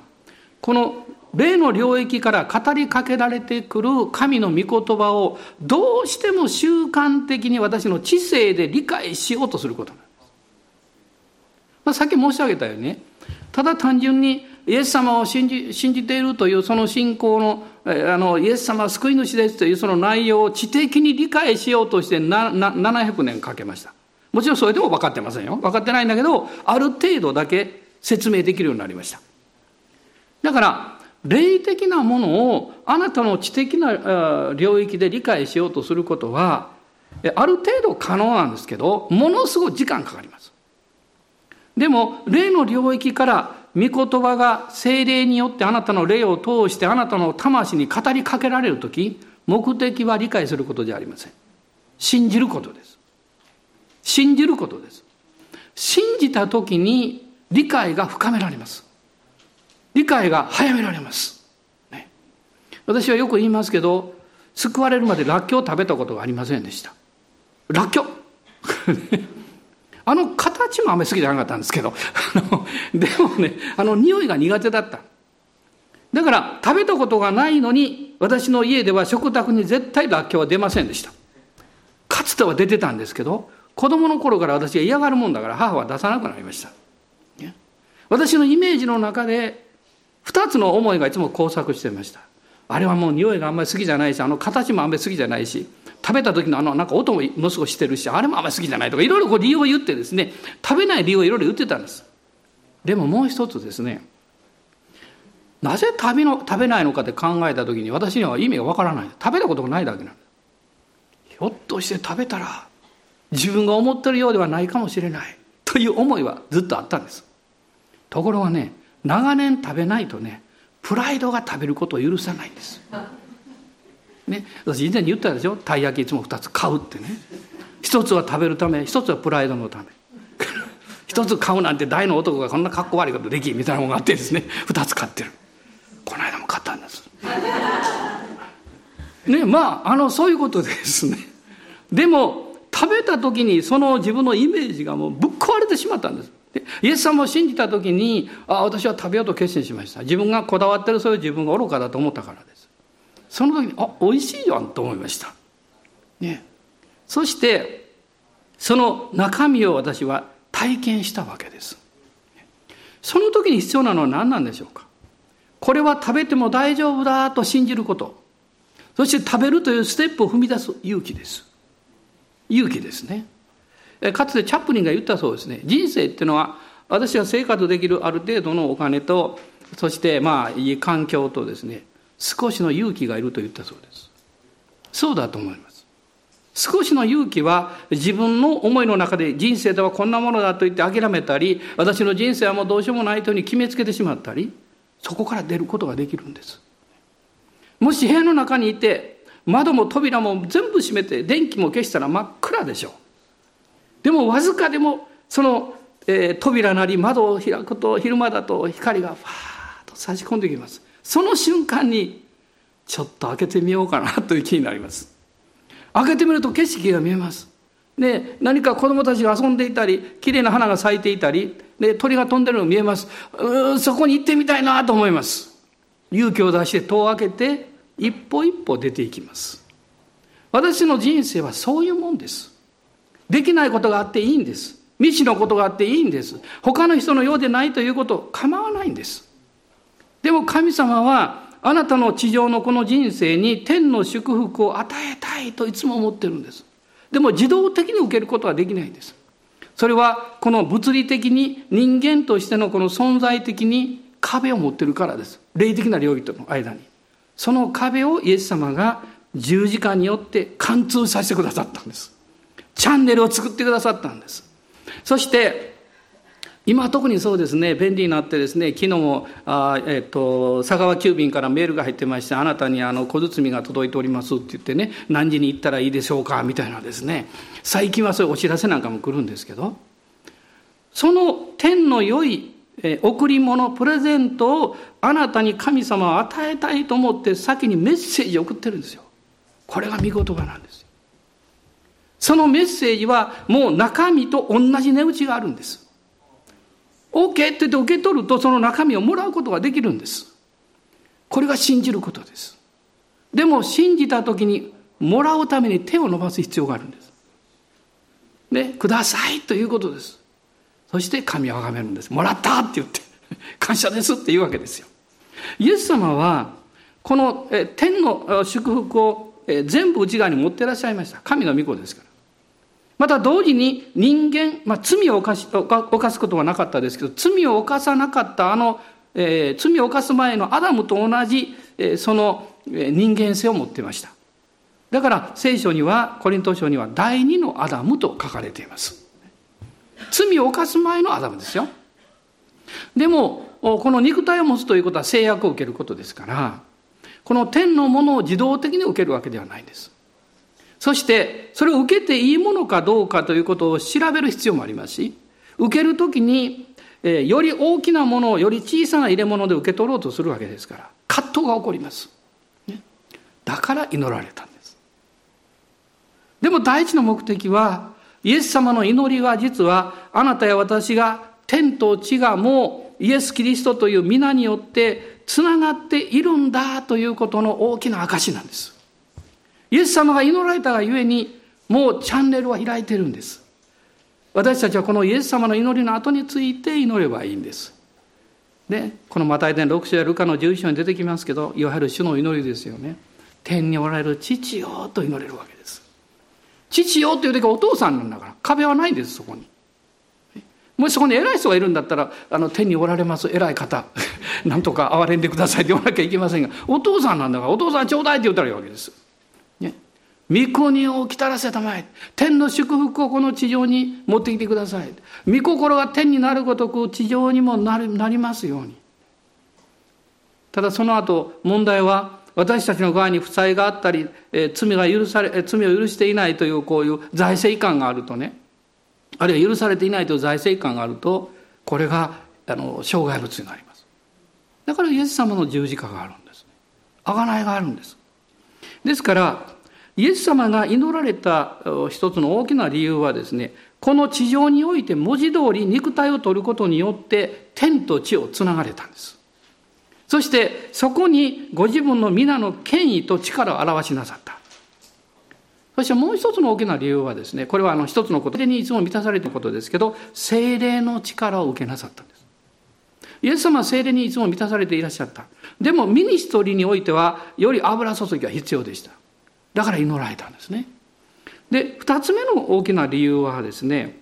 [SPEAKER 1] この霊の領域から語りかけられてくる神の御言葉をどうしても習慣的に私の知性で理解しようとすることなんです。まあ、さっき申し上げたようにねただ単純にイエス様を信じ信じているというその信仰のあのイエス様は救い主ですというその内容を知的に理解しようとしてなな700年かけましたもちろんそれでも分かってませんよ分かってないんだけどある程度だけ説明できるようになりましただから霊的なものをあなたの知的な領域で理解しようとすることはある程度可能なんですけどものすごい時間かかりますでも霊の領域から御言葉が精霊によってあなたの霊を通してあなたの魂に語りかけられる時目的は理解することじゃありません。信じることです。信じることです。信じた時に理解が深められます。理解が早められます、ね、私はよく言いますけど救われるまでらっきょうを食べたことがありませんでした。らっきょう。あの形もあんまり好きじゃなかったんですけど、[laughs] あの、でもね、あの匂いが苦手だった。だから食べたことがないのに、私の家では食卓に絶対らっきょうは出ませんでした。かつては出てたんですけど、子供の頃から私が嫌がるもんだから母は出さなくなりました。私のイメージの中で、二つの思いがいつも交錯してました。あれはもう匂いがあんまり好きじゃないし、あの形もあんまり好きじゃないし、食べた時のあのなんか音もものすごいしてるしあれもあんま好きじゃないとかいろいろこう理由を言ってですね食べない理由をいろいろ言ってたんです。でももう一つですねなぜ食べの食べないのかって考えた時に私には意味がわからない。食べたことがないだけなんです。ひょっとして食べたら自分が思ってるようではないかもしれない。という思いはずっとあったんです。ところがね長年食べないとねプライドが食べることを許さないんです。ね、私以前に言ったでしょ？たい焼きいつも2つ買うってね。一つは食べるため一つはプライドのため。一つ買うなんて大の男がこんなかっこ悪いことできみたいなものがあってですね。2つ買ってる。この間も買ったんです。ねまああのそういうことですね。でも食べた時にその自分のイメージがもうぶっ壊れてしまったんです。イエス様を信じた時にあ私は食べようと決心しました。自分がこだわってるそういう自分が愚かだと思ったからです。その時にあ美味しいじゃんと思いました。ね。そしてその中身を私は体験したわけです。その時に必要なのは何なんでしょうか。これは食べても大丈夫だと信じること。そして食べるというステップを踏み出す勇気です。勇気ですね。かつてチャップリンが言ったそうですね。人生っていうのは私は生活できるある程度のお金とそしてまあいい環境とですね少しの勇気がいると言ったそうです。そうだと思います。少しの勇気は自分の思いの中で人生とはこんなものだと言って諦めたり私の人生はもうどうしようもないというふうに決めつけてしまったりそこから出ることができるんです。もし部屋の中にいて窓も扉も全部閉めて電気も消したら真っ暗でしょう。でもわずかでもその、えー、扉なり窓を開くと昼間だと光がファーッと差し込んできます。その瞬間にちょっと開けてみようかなという気になります開けてみると景色が見えますで何か子供たちが遊んでいたり綺麗な花が咲いていたりで鳥が飛んでるの見えますそこに行ってみたいなと思います勇気を出して戸を開けて一歩一歩出ていきます私の人生はそういうもんですできないことがあっていいんです。未知のことがあっていいんです。他の人のようでないということ構わないんです。でも神様はあなたの地上のこの人生に天の祝福を与えたいといつも思ってるんです。でも自動的に受けることはできないんです。それはこの物理的に人間としてのこの存在的に壁を持ってるからです。霊的な領域との間に。その壁をイエス様が十字架によって貫通させてくださったんです。チャンネルを作ってくださったんです。そして、今特にそうですね、便利になってですね、昨日も、あえっ、と、佐川急便からメールが入ってまして、あなたにあの小包が届いておりますって言ってね、何時に行ったらいいでしょうか、みたいなですね、最近はそういうお知らせなんかも来るんですけど、その天の良いえ贈り物、プレゼントをあなたに神様は与えたいと思って先にメッセージを送ってるんですよ。これが見言葉なんです。そのメッセージはもう中身と同じ値打ちがあるんです。OK って言って受け取るとその中身をもらうことができるんです。これが信じることです。でも信じた時にもらうために手を伸ばす必要があるんです。ね、くださいということです。そして神を崇めるんです。もらったって言って、[laughs] 感謝ですって言うわけですよ。イエス様は、この天の祝福を全部内側に持ってらっしゃいました。神の御子ですから。また同時に人間、まあ、罪を犯し犯すことはなかったですけど罪を犯さなかったあの、えー、罪を犯す前のアダムと同じ、えー、その人間性を持っていました。だから聖書にはコリント書には第二のアダムと書かれています。罪を犯す前のアダムですよ。でもこの肉体を持つということは制約を受けることですからこの天のものを自動的に受けるわけではないんです。そして、それを受けていいものかどうかということを調べる必要もありますし、受けるときに、えー、より大きなものをより小さな入れ物で受け取ろうとするわけですから、葛藤が起こります。ね、だから祈られたんです。でも第一の目的は、イエス様の祈りは実は、あなたや私が天と地がもうイエス・キリストという皆によってつながっているんだということの大きな証なんです。イエス様が祈られたがゆえに、もうチャンネルは開いてるんです。私たちはこのイエス様の祈りの後について祈ればいいんです。で、このマタイ伝6章やルカの11章に出てきますけど、いわゆる主の祈りですよね。天におられる父よと祈れるわけです。父よという時はお父さんなんだから、壁はないんです、そこに。もしそこに偉い人がいるんだったら、あの、天におられます偉い方、[laughs] なんとか憐れんでくださいって言わなきゃいけませんが、お父さんなんだから、お父さんちょうだいって言ったらいいわけです。御国を来たらせたまえ。天の祝福をこの地上に持ってきてください。御心が天になるごとく地上にもなりなりますように。ただその後問題は私たちの側に負債があったり、えー、罪が許され、罪を許していないというこういう財政感があるとね、あるいは許されていないという財政感があると、これがあの障害物になります。だからイエス様の十字架があるんです。贖いがあるんです。ですから、イエス様が祈られた一つの大きな理由はですね、この地上において文字通り肉体を取ることによって天と地をつながれたんです。そしてそこにご自分の皆の権威と力を表しなさった。そしてもう一つの大きな理由はですね、これはあの一つのことでにいつも満たされていることですけど、精霊の力を受けなさったんです。イエス様は精霊にいつも満たされていらっしゃった。でもミニストリーにおいてはより油注ぎが必要でした。だから祈られたんですね。で、二つ目の大きな理由はですね、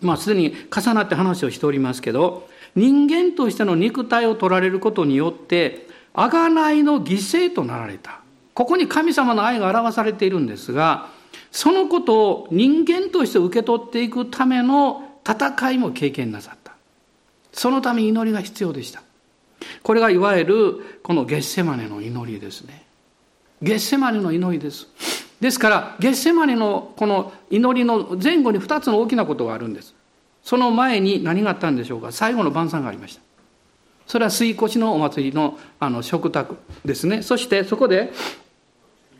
[SPEAKER 1] まあすでに重なって話をしておりますけど、人間としての肉体を取られることによって、贖いの犠牲となられた。ここに神様の愛が表されているんですが、そのことを人間として受け取っていくための戦いも経験なさった。そのため祈りが必要でした。これがいわゆるこのゲッセマネの祈りですね。ゲッセマネの祈りです。ですから、ゲッセマネのこの祈りの前後に2つの大きなことがあるんです。その前に何があったんでしょうか？最後の晩餐がありました。それは水越のお祭りのあの食卓ですね。そしてそこで、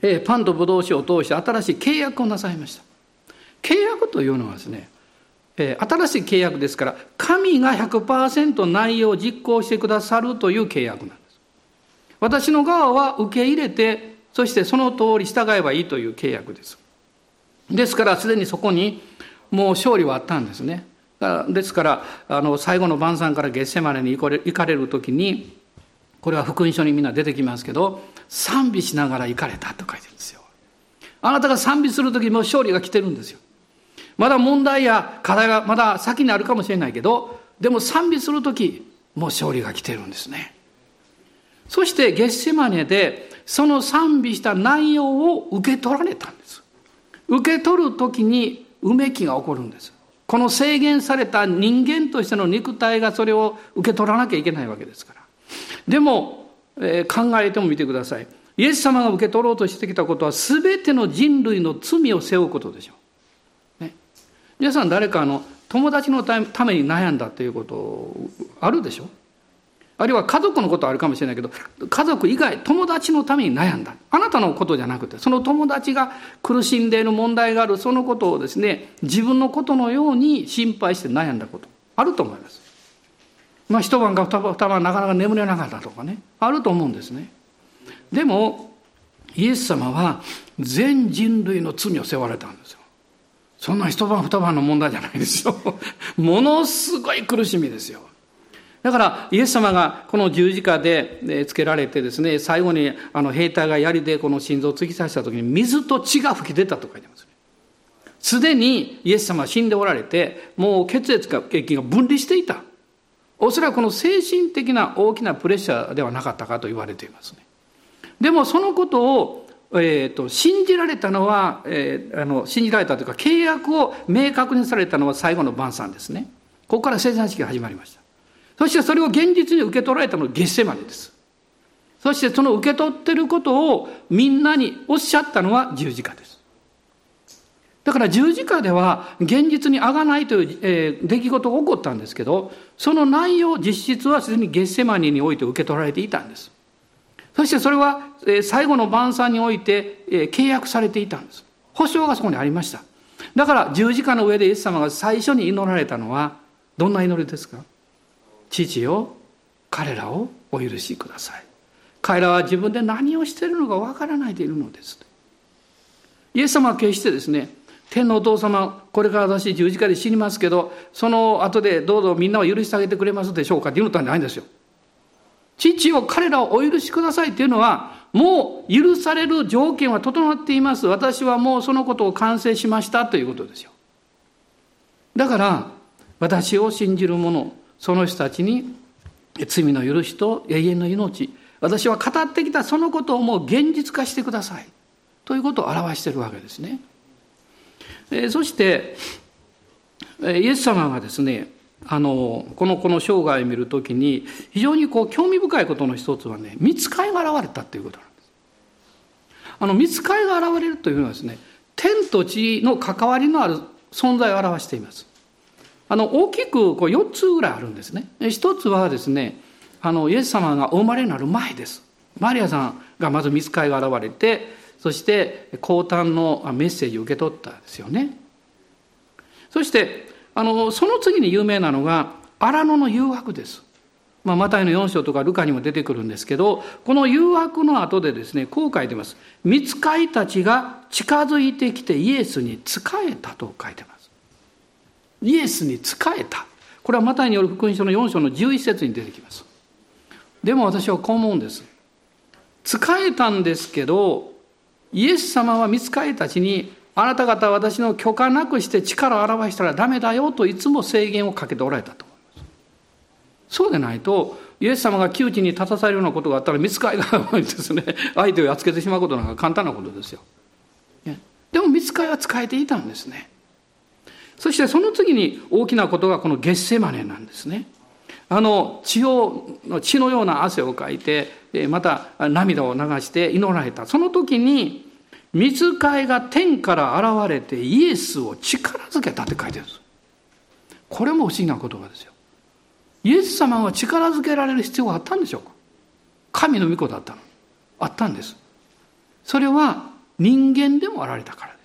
[SPEAKER 1] えー、パンとブドウ酒を通して新しい契約をなさいました。契約というのはですね、えー、新しい契約ですから、神が100%内容を実行してくださるという契約なんです。私の側は受け入れてそしてその通り従えばいいという契約です。ですからすでにそこにもう勝利はあったんですね。ですからあの最後の晩餐から月世までに行かれる時にこれは福音書にみんな出てきますけど賛美しながら行かれたと書いてるんですよ。あなたが賛美する時も勝利が来てるんですよ。まだ問題や課題がまだ先にあるかもしれないけどでも賛美する時もう勝利が来てるんですね。そしてゲッセマネでその賛美した内容を受け取られたんです。受け取る時にうめきが起こるんです。この制限された人間としての肉体がそれを受け取らなきゃいけないわけですから。でも、えー、考えてもみてください。イエス様が受け取ろうとしてきたことは全ての人類の罪を背負うことでしょう。ね、皆さん誰かの友達のために悩んだということあるでしょあるいは家族のことはあるかもしれないけど、家族以外、友達のために悩んだ。あなたのことじゃなくて、その友達が苦しんでいる問題がある、そのことをですね、自分のことのように心配して悩んだこと、あると思います。まあ、一晩か二晩なかなか眠れなかったとかね、あると思うんですね。でも、イエス様は全人類の罪を背負われたんですよ。そんな一晩二晩の問題じゃないですよ。[laughs] ものすごい苦しみですよ。だからイエス様がこの十字架でつけられてですね最後にあの兵隊が槍でこの心臓を突き刺した時に水と血が吹き出たと書いてます。すでにイエス様は死んでおられてもう血液が分離していた。おそらくこの精神的な大きなプレッシャーではなかったかと言われていますね。でもそのことをえーと、信じられたのは、えー、あの信じられたというか契約を明確にされたのは最後の晩餐ですね。ここから生産式が始まりました。そしてそれを現実に受け取られたのがゲッセマネです。そしてその受け取ってることをみんなにおっしゃったのは十字架です。だから十字架では現実にあがないという、えー、出来事が起こったんですけど、その内容、実質はすでにゲッセマニにおいて受け取られていたんです。そしてそれは、えー、最後の晩餐において、えー、契約されていたんです。保証がそこにありました。だから十字架の上でイエス様が最初に祈られたのはどんな祈りですか？父よ彼らをお許しください。彼らは自分で何をしているのかわからないでいるのです。イエス様は決してですね天のお父様これから私十字架で死にますけどその後でどうぞみんなを許してあげてくれますでしょうかって言うのんじゃないんですよ。父を彼らをお許しくださいっていうのはもう許される条件は整っています。私はもうそのことを完成しましたということですよ。だから私を信じる者その人たちに罪の許しと永遠の命私は語ってきたそのことをもう現実化してくださいということを表しているわけですね。えそしてイエス様がですねあのこのこの生涯を見るときに非常にこう興味深いことの一つはね見つかいが現れたっていうことなんです。あの見つかりが現れるというのはですね天と地の関わりのある存在を表していますあの大きくこう4つぐらいあるんですね。一つはですねあのイエス様がお生まれになる前です。マリアさんがまず見つかりが現れてそして降誕のメッセージを受け取ったんですよね。そしてあのその次に有名なのが荒野の誘惑です。まあ、マタイの4章とかルカにも出てくるんですけどこの誘惑の後でですねこう書いてます「見つかいたちが近づいてきてイエスに仕えた」と書いてます。イエスに仕えた。これはマタイによる福音書の4章の11節に出てきます。でも私はこう思うんです。仕えたんですけどイエス様は見つかいたちにあなた方は私の許可なくして力を表したらダメだよといつも制限をかけておられたと。思いますそうでないと、イエス様が窮地に立たされるようなことがあったら、見つかりがですね、相手をやっつけてしまうことなんか簡単なことですよ。でも見つかりは使えていたんですね。そしてその次に大きなことがこのゲッセマネなんですね。あの血を血のような汗をかいてまた涙を流して祈られた。その時に見つかいが天から現れてイエスを力づけたって書いてるんです。これも不思議な言葉ですよ。イエス様は力づけられる必要があったんでしょうか？神の御子だったの。あったんです。それは人間でもあられたから。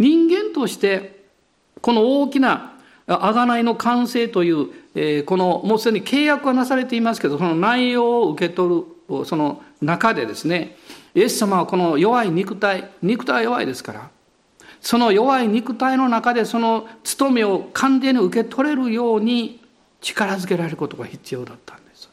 [SPEAKER 1] 人間としてこの大きな贖いの完成という、えー、このもうすでに契約はなされていますけどその内容を受け取るその中でですねイエス様はこの弱い肉体肉体は弱いですからその弱い肉体の中でその務めを完全に受け取れるように力づけられることが必要だったんです。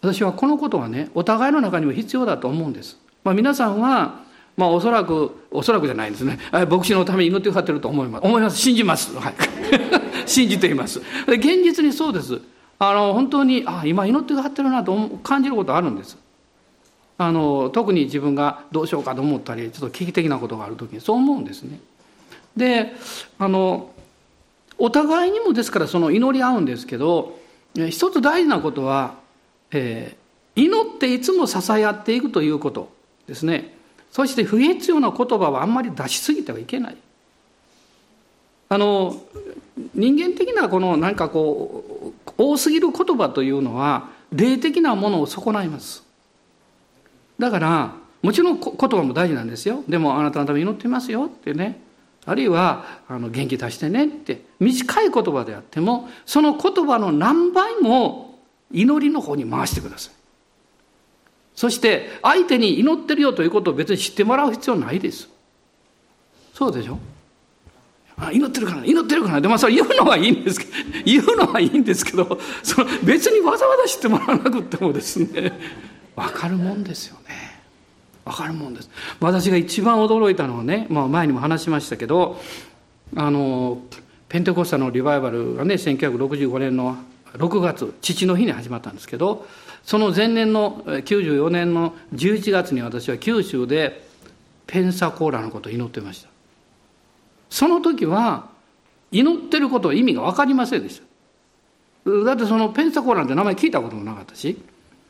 [SPEAKER 1] 私はこのことはねお互いの中にも必要だと思うんです、まあ、皆さんはまあおそらくおそらくじゃないんですね。牧師のために祈ってくださってると思います。思います。信じます。はい。[laughs] 信じています。現実にそうです。あの本当にあ今祈ってくださってるなと感じることあるんです。あの特に自分がどうしようかと思ったりちょっと危機的なことがある時にそう思うんですね。であのお互いにもですからその祈り合うんですけど一つ大事なことは、えー、祈っていつも支え合っていくということですねそして不必要な言葉はあんまり出しすぎてはいけない。あの人間的なこの何かこう多すぎる言葉というのは霊的なものを損ないます。だからもちろん言葉も大事なんですよ。でもあなたのために祈っていますよ。ってね。あるいはあの元気出してね。って短い言葉であってもその言葉の何倍も祈りの方に回してください。そして相手に祈ってるよということを別に知ってもらう必要ないです。そうでしょ？あ祈ってるから祈ってるから。でもそれ言うのはいいんですけど [laughs] 言うのはいいんですけどその別にわざわざ知ってもらわなくてもですね [laughs] 分かるもんですよね。わかるもんです。私が一番驚いたのはね、まあ、前にも話しましたけどあのペンテコスタのリバイバルがね1965年の6月父の日に始まったんですけどその前年の94年の11月に私は九州でペンサコーラのことを祈ってました。その時は祈ってることは意味が分かりませんでした。だってそのペンサコーラって名前聞いたこともなかったし。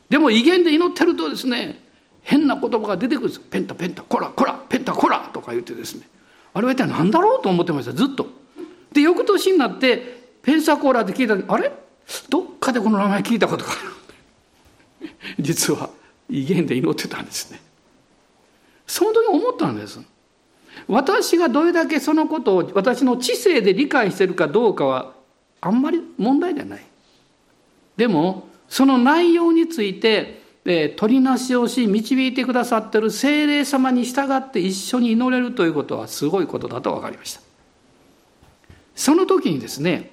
[SPEAKER 1] でも威厳で祈ってるとですね変な言葉が出てくるんですペンタペンタコラコラペンタコラとか言ってですね。あれは一体何だろうと思ってました。ずっと。で翌年になってペンサコーラって聞いたあれ？どっかでこの名前聞いたことがある。[laughs] 実は威厳で祈ってたんですね。その時思ったんです。私がどれだけそのことを私の知性で理解してるかどうかはあんまり問題じゃない。でもその内容についてえ取りなしをし導いてくださってる精霊様に従って一緒に祈れるということはすごいことだと分かりました。その時にですね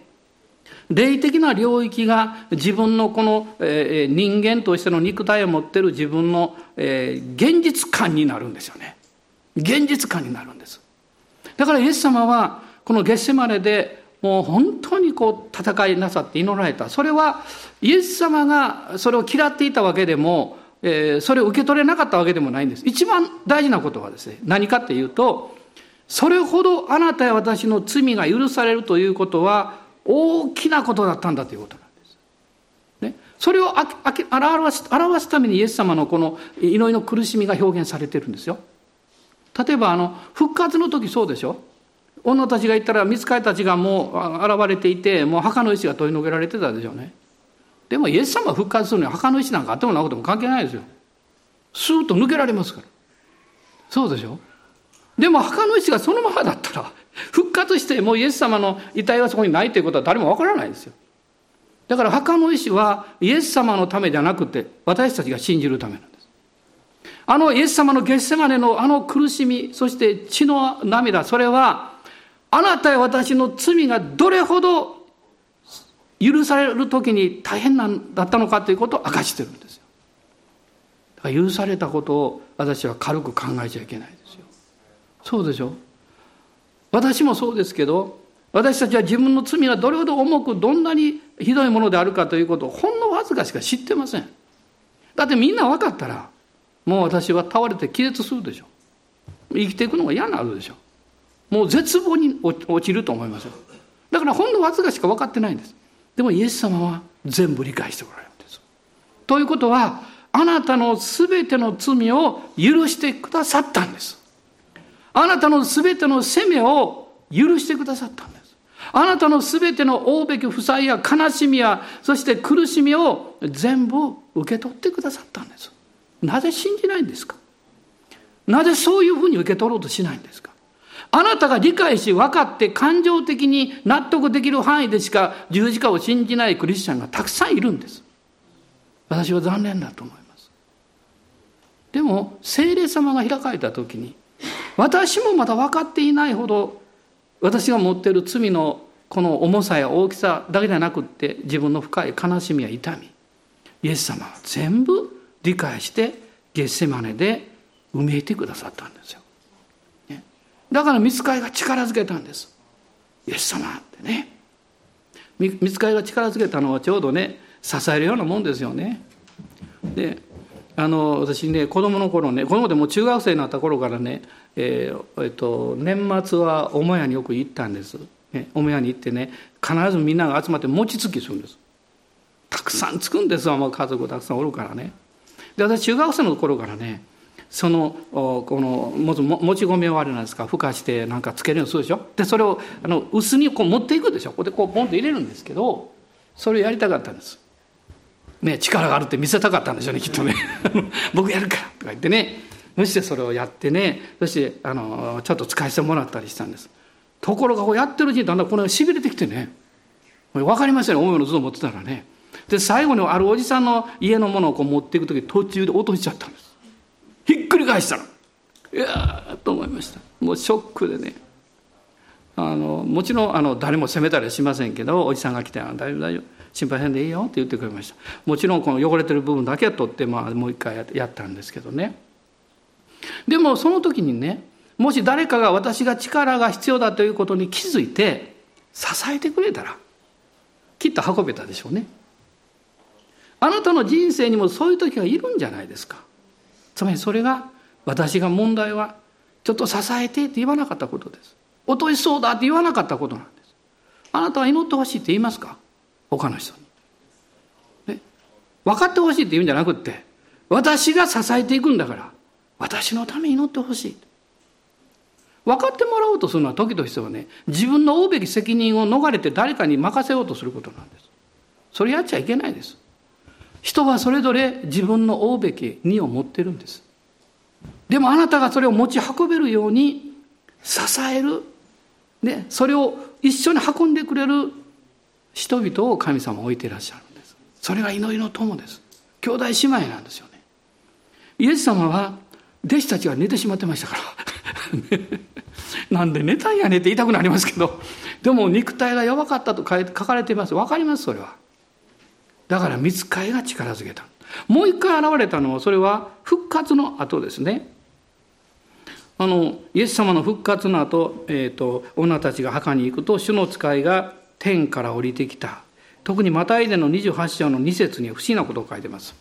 [SPEAKER 1] 霊的な領域が自分のこの、え人間としての肉体を持ってる自分の、え現実感になるんですよね。現実感になるんです。だからイエス様はこのゲッセマネでもう本当にこう戦いなさって祈られた。それはイエス様がそれを嫌っていたわけでも、えー、それを受け取れなかったわけでもないんです。一番大事なことはですね何かっていうとそれほどあなたや私の罪が許されるということは大きなことだったんだということなんです。ね、それを表す表すためにイエス様のこの祈りの苦しみが表現されてるんですよ。例えばあの復活の時そうでしょ女たちが言ったら見つかりたちがもう現れていてもう墓の石が取り除けられてたでしょうね。でもイエス様が復活するには墓の石なんかあってもなくても関係ないですよ。スーッと抜けられますから。そうでしょでも墓の石がそのままだったら復活してもうイエス様の遺体がそこにないということは誰もわからないですよ。だから墓の石はイエス様のためじゃなくて私たちが信じるためなんです。あのイエス様のゲッセマネのあの苦しみ、そして血の涙、それはあなたや私の罪がどれほど許される時に大変なんだったのかということを明かしてるんですよ。だから許されたことを私は軽く考えちゃいけない。そうでしょ私もそうですけど私たちは自分の罪がどれほど重くどんなにひどいものであるかということをほんのわずかしか知ってません。だってみんな分かったらもう私は倒れて気絶するでしょ。生きていくのが嫌になるでしょ。もう絶望に落ちると思いますよ。だからほんのわずかしか分かってないんです。でもイエス様は全部理解しておられるんです。ということは、あなたのすべての罪を許してくださったんです。あなたのすべての責めを許してくださったんです。あなたのすべての負うべき負債や悲しみや、そして苦しみを全部受け取ってくださったんです。なぜ信じないんですか？なぜそういうふうに受け取ろうとしないんですか？あなたが理解し分かって感情的に納得できる範囲でしか十字架を信じないクリスチャンがたくさんいるんです。私は残念だと思います。でも、聖霊様が開かれた時に、私もまだ分かっていないほど、私が持っている罪のこの重さや大きさだけではなくって、自分の深い悲しみや痛み、イエス様は全部理解して、ゲッセマネで埋めてくださったんですよ。ね。だから見つかりが力づけたんです。イエス様ってね。見つかりが力づけたのはちょうどね支えるようなもんですよね。であの私ね子供の頃ね子供でも中学生になった頃からね、えー、えっと、年末は母屋によく行ったんです、ね、母屋に行ってね必ずみんなが集まって餅つきするんです。たくさんつくんですわ、まあ、家族たくさんおるからね。で私中学生の頃からねそのこのもち米をあれなんですか孵化してなんかつけるようにするでしょ。でそれをあの薄にこう持っていくでしょ。ここでこうポンと入れるんですけどそれをやりたかったんです。ね力があるって見せたかったんでしょうねきっとね。[laughs] 僕やるからとか言ってね。そしてそれをやってね。そしてあのちょっと使いせてもらったりしたんです。ところがこうやってるうちにだんだんこのしびれてきてね。分かりますよね。重いのずっと持ってたらね。で最後にあるおじさんの家のものをこう持っていく時途中で落としちゃったんです。ひっくり返したの。いやと思いました。もうショックでね。あのもちろんあの誰も責めたりはしませんけどおじさんが来て「大丈夫大丈夫。心配せんでいいよ」って言ってくれました。もちろんこの汚れてる部分だけは取って、まあ、もう一回やったんですけどね。でもその時にねもし誰かが私が力が必要だということに気づいて支えてくれたらきっと運べたでしょうね。あなたの人生にもそういう時がいるんじゃないですか。つまりそれが私が問題はちょっと支えてって言わなかったことです。落としそうだって言わなかったことなんです。あなたは祈ってほしいって言いますか？他の人に。ね、分かってほしいって言うんじゃなくって、私が支えていくんだから、私のために祈ってほしい。分かってもらおうとするのは時としてはね、自分の負うべき責任を逃れて誰かに任せようとすることなんです。それやっちゃいけないです。人はそれぞれ自分の負うべき荷を持ってるんです。でもあなたがそれを持ち運べるように支える、ね、それを一緒に運んでくれる人々を神様置いていらっしゃるんです。それが祈りの友です。兄弟姉妹なんですよね。イエス様は弟子たちが寝てしまってましたから。[laughs] なんで寝たんやねって言いたくなりますけど、でも肉体が弱かったと書かれています。わかります？それは。だから見つかりが力づけた。もう一回現れたのは、それは復活の後ですね。あの、イエス様の復活の後、えっ、ー、と、女たちが墓に行くと、主の使いが天から降りてきた。特にマタイでの28章の2節に不思議なことを書いてます。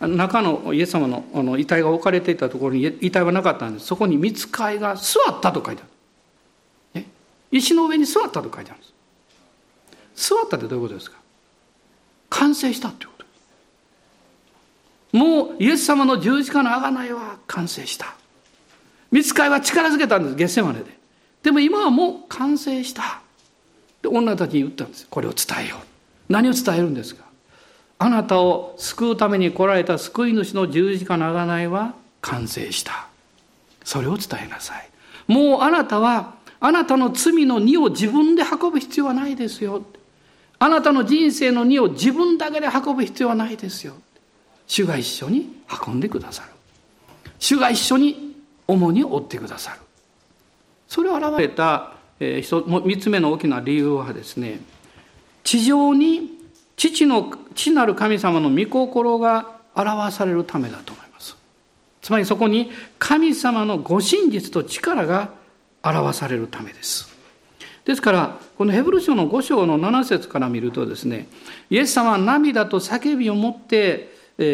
[SPEAKER 1] 中のイエス様のあの遺体が置かれていたところに遺体はなかったんです。そこに見つかいが座ったと書いてある。石の上に座ったと書いてあるんです。座ったってどういうことですか？完成したってことですもうイエス様の十字架の贖いは完成した。見つかりは力づけたんです、ゲッセマネで。でも今はもう完成した。で、女たちに言ったんです。これを伝えよう。何を伝えるんですか？あなたを救うために来られた救い主の十字架の贖いは完成した。それを伝えなさい。もうあなたは、あなたの罪の荷を自分で運ぶ必要はないですよ。あなたの人生の荷を自分だけで運ぶ必要はないですよ。主が一緒に運んでくださる。主が一緒に重に負ってくださる。それを表れた、えー、三つ目の大きな理由はですね、地上に父の、父なる神様の御心が表されるためだと思います。つまりそこに神様のご真実と力が表されるためです。ですから、このヘブル書の5章の7節から見るとですね、イエス様は涙と叫びを持って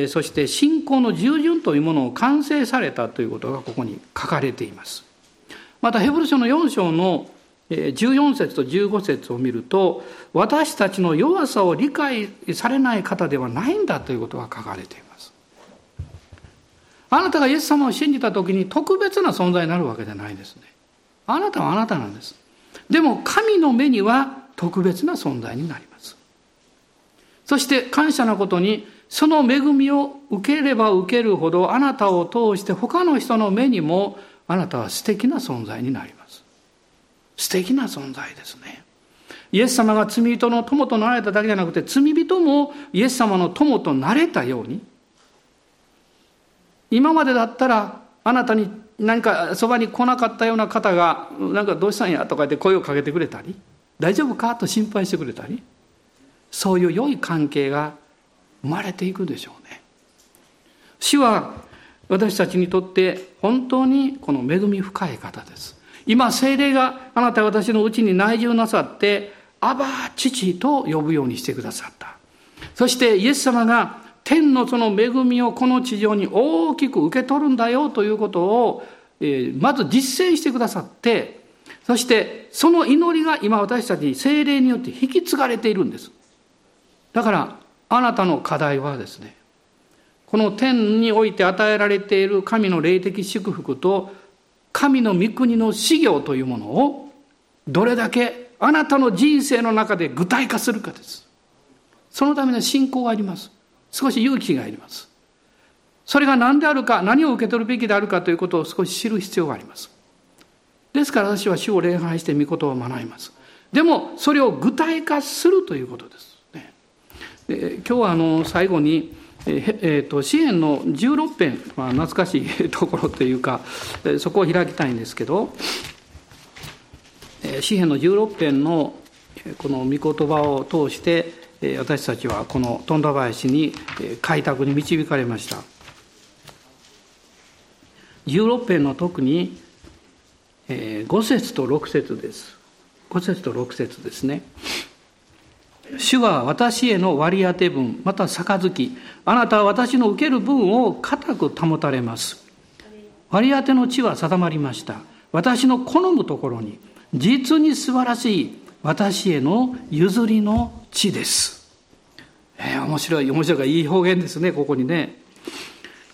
[SPEAKER 1] そして信仰の従順というものを完成されたということがここに書かれています。またヘブル書の4章の14節と15節を見ると私たちの弱さを理解されない方ではないんだということが書かれています。あなたがイエス様を信じた時に特別な存在になるわけじゃないですね。あなたはあなたなんです。でも神の目には特別な存在になります。そして感謝なことにその恵みを受ければ受けるほどあなたを通して他の人の目にもあなたは素敵な存在になります。素敵な存在ですね。イエス様が罪人の友となられただけじゃなくて罪人もイエス様の友となれたように今までだったらあなたに何かそばに来なかったような方が「なんかどうしたんや?」とか言って声をかけてくれたり「大丈夫か?」と心配してくれたりそういう良い関係が生まれていくでしょうね。主は私たちにとって本当にこの恵み深い方です。今、精霊があなた私のうちに内住なさって、アバ父と呼ぶようにしてくださった。そしてイエス様が天のその恵みをこの地上に大きく受け取るんだよということを、えまず実践してくださって、そしてその祈りが今私たち精霊によって引き継がれているんです。だからあなたの課題はですね、この天において与えられている神の霊的祝福と神の御国の修行というものをどれだけあなたの人生の中で具体化するかです。そのための信仰があります。少し勇気があります。それが何であるか、何を受け取るべきであるかということを少し知る必要があります。ですから私は主を礼拝して御言を学びます。でも、それを具体化するということです。ねで今日はあの最後に、ええーと、支援の16編、まあ、懐かしい [laughs] ところというかそこを開きたいんですけど詩篇の16編のこの御言葉を通して私たちはこの富田林に開拓に導かれました。16編の特に5節と6節です。5節と6節ですね。主は私への割り当て分、また杯、あなたは私の受ける分を固く保たれます。割り当ての地は定まりました。私の好むところに、実に素晴らしい私への譲りの地です。えー、面白い、面白い、いい表現ですね、ここにね。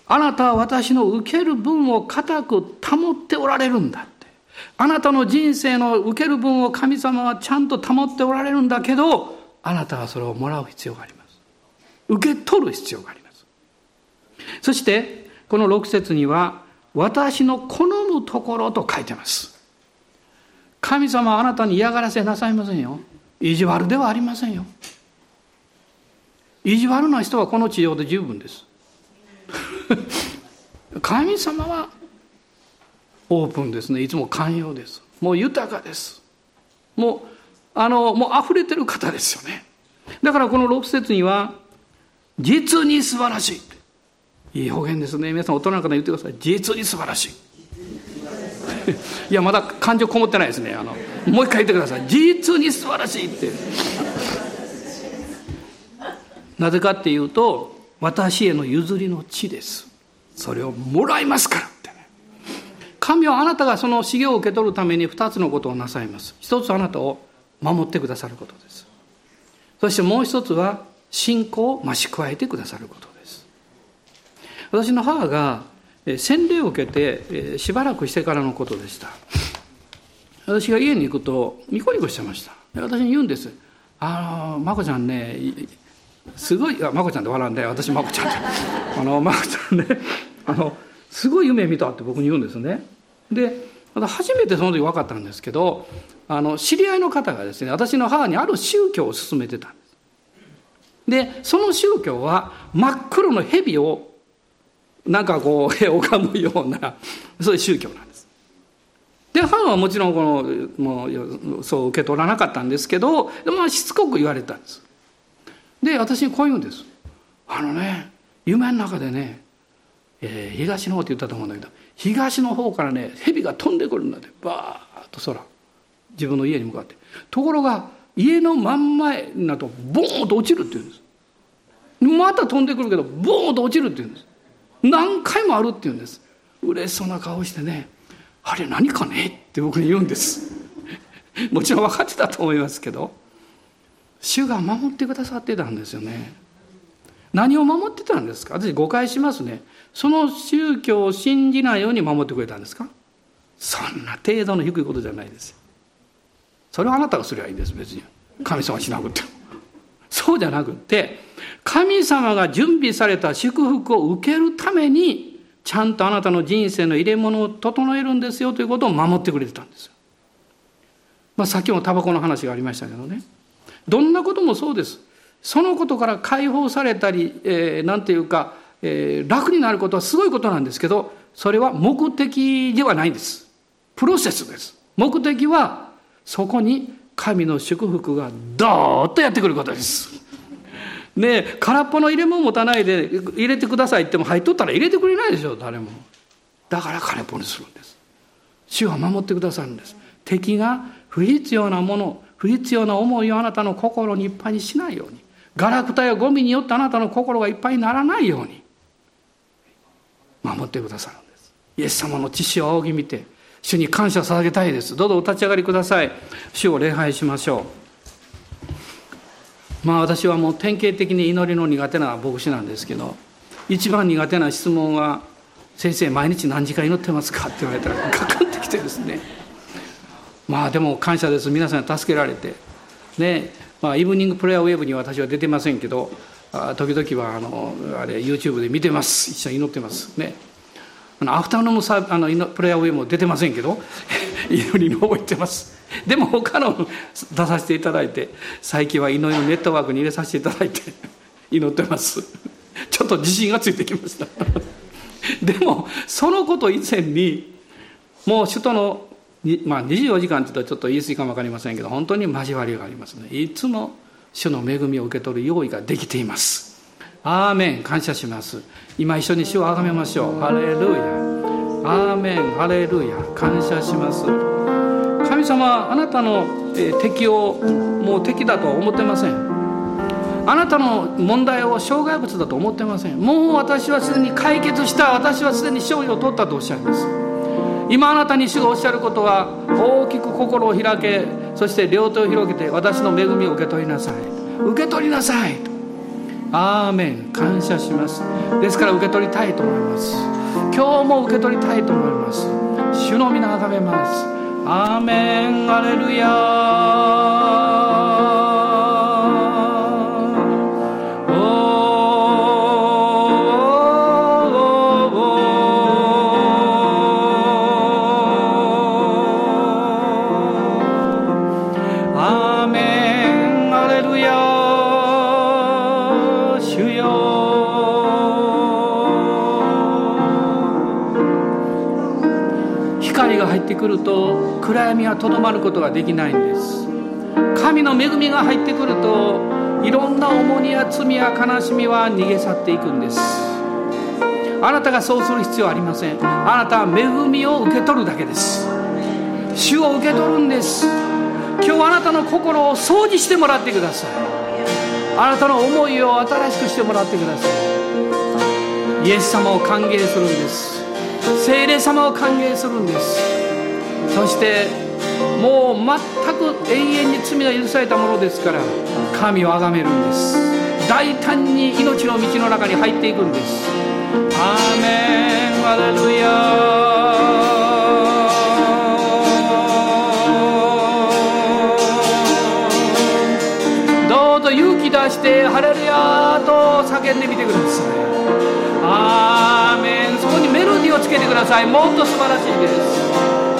[SPEAKER 1] あなたは私の受ける分を固く保っておられるんだって。あなたの人生の受ける分を神様はちゃんと保っておられるんだけど、あなたはそれをもらう必要があります。受け取る必要があります。そしてこの6節には私の好むところと書いてます。神様はあなたに嫌がらせなさいませんよ。意地悪ではありませんよ。意地悪な人はこの地上で十分です。[laughs] 神様はオープンですね。いつも寛容です。もう豊かです。もうあの、もう溢れてる方ですよね。だからこの6節には、実に素晴らしい。いい表現ですね。皆さん大人の方言ってください。実に素晴らしい。いや、まだ感情こもってないですね。あの、もう一回言ってください。実に素晴らしいって。なぜかっていうと、私への譲りの地です。それをもらいますからってね。神はあなたがその修行を受け取るために二つのことをなさいます。一つあなたを守ってくださることです。そしてもう一つは信仰を増し加えてくださることです。私の母が洗礼を受けてしばらくしてからのことでした。私が家に行くとニコニコしてました。私に言うんです「あの眞子ちゃんねすごいあ眞子ちゃんって笑うんで私眞子ちゃんって。[laughs] あの眞子ちゃんねあのすごい夢見たって僕に言うんですね。で初めてその時分かったんですけどあの知り合いの方がですね私の母にある宗教を勧めてたんです。でその宗教は真っ黒の蛇をなんかこう [laughs] 拝むようなそういう宗教なんです。で母はもちろんこのもうそう受け取らなかったんですけどでもしつこく言われたんです。で私にこう言うんです。あのね夢の中でね、えー、東の方って言ったと思うんだけど東の方からね蛇が飛んでくるんだってバーッと空自分の家に向かって。ところが家の真ん前になるとボーンと落ちるって言うんです。また飛んでくるけどボーンと落ちるって言うんです。何回もあるって言うんです。嬉しそうな顔してねあれ何かねって僕に言うんです。[laughs] もちろん分かってたと思いますけど主が守ってくださってたんですよね。何を守ってたんですか？私誤解しますね。その宗教を信じないように守ってくれたんですか？そんな程度の低いことじゃないです。それはあなたがすりゃいいんです別に。神様しなくても。そうじゃなくて神様が準備された祝福を受けるためにちゃんとあなたの人生の入れ物を整えるんですよということを守ってくれてたんです。よ。まあ、さっきもタバコの話がありましたけどね。どんなこともそうです。そのことから解放されたり、えー、なんていうか、えー、楽になることはすごいことなんですけどそれは目的ではないんです。プロセスです。目的はそこに神の祝福がドーッとやってくることです。ね空っぽの入れ物持たないで入れてくださいっても入っとったら入れてくれないでしょ誰も。だから空っぽにするんです。主は守ってくださるんです。敵が不必要なもの不必要な思いをあなたの心にいっぱいにしないように。ガラクタやゴミによってあなたの心がいっぱいにならないように。守ってくださるんですイエス様の知識を仰ぎ見て主に感謝を捧げたいです。どうぞお立ち上がりください。主を礼拝しましょう。まあ私はもう典型的に祈りの苦手な牧師なんですけど一番苦手な質問は「先生毎日何時間祈ってますか?」って言われたらかかってきてですね。まあでも感謝です。皆さん助けられて。ね。まあイブニングプレイヤーウェーブに私は出てませんけど時々はあのあれ YouTube で見てます。一緒に祈ってます。ね。あのアフタヌーンサあのプレイヤーウェブも出てませんけど [laughs] 祈りの覚えてます。でも他の出させていただいて最近は祈りのネットワークに入れさせていただいて [laughs] 祈ってます。ちょっと自信がついてきました。[laughs] でもそのこと以前にもう首都のまあ、24時間って言うとちょっと言い過ぎかも分かりませんけど本当に交わりがありますね。いつも主の恵みを受け取る用意ができています。アーメン。感謝します。今一緒に主をあがめましょう。ハレルヤ。アーメン。ハレルヤ。感謝します。神様あなたの敵をもう敵だとは思ってません。あなたの問題を障害物だと思ってません。もう私はすでに解決した。私はすでに勝利を取ったとおっしゃいます。今あなたに主がおっしゃることは大きく心を開けそして両手を広げて私の恵みを受け取りなさい。受け取りなさい。アーメン。感謝します。ですから受け取りたいと思います。今日も受け取りたいと思います。主の皆あがめます。アーメン。アレルヤくると暗闇はとどまることができないんです。神の恵みが入ってくるといろんな重荷や罪や悲しみは逃げ去っていくんです。あなたがそうする必要はありません。あなたは恵みを受け取るだけです。主を受け取るんです。今日あなたの心を掃除してもらってください。あなたの思いを新しくしてもらってください。イエス様を歓迎するんです。聖霊様を歓迎するんです。そしてもう全く永遠に罪が許されたものですから神を崇めるんです。大胆に命の道の中に入っていくんです。アーメン。ハレルヤどうぞ勇気出してハレルヤと叫んでみてください。アーメン。そこにメロディーをつけてください。もっと素晴らしいです。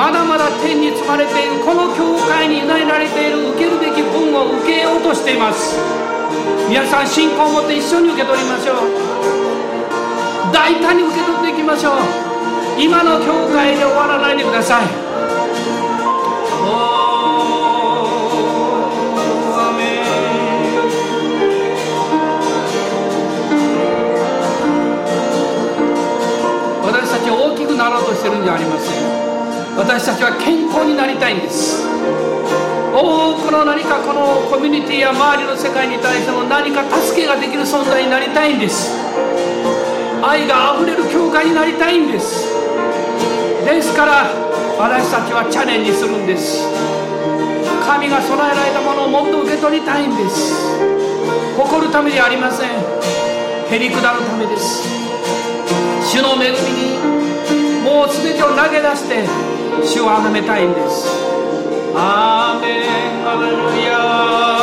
[SPEAKER 1] まだまだ天に積まれているこの教会に委ねられている受けるべき分を受けようとしています。皆さん信仰を持って一緒に受け取りましょう。大胆に受け取っていきましょう。今の教会で終わらないでください。私たち大きくなろうとしてるんじゃありません私たちは健康になりたいんです。多くの何かこのコミュニティや周りの世界に対しても何か助けができる存在になりたいんです。愛があふれる教会になりたいんです。ですから私たちはチャレンジするんです。神が備えられたものをもっと受け取りたいんです。誇るためじゃありません。へりくだるためです。主の恵みにもう全てを投げ出して主をあがめたいんですアーメンハレルヤ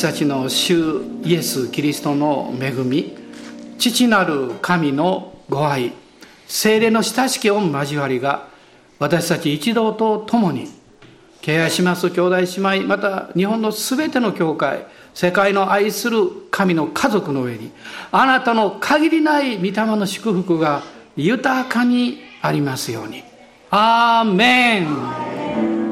[SPEAKER 1] 私たちの主イエス・キリストの恵み父なる神のご愛精霊の親しき御交わりが私たち一同と共に敬愛します兄弟姉妹また日本の全ての教会世界の愛する神の家族の上にあなたの限りない御霊の祝福が豊かにありますように。アーメン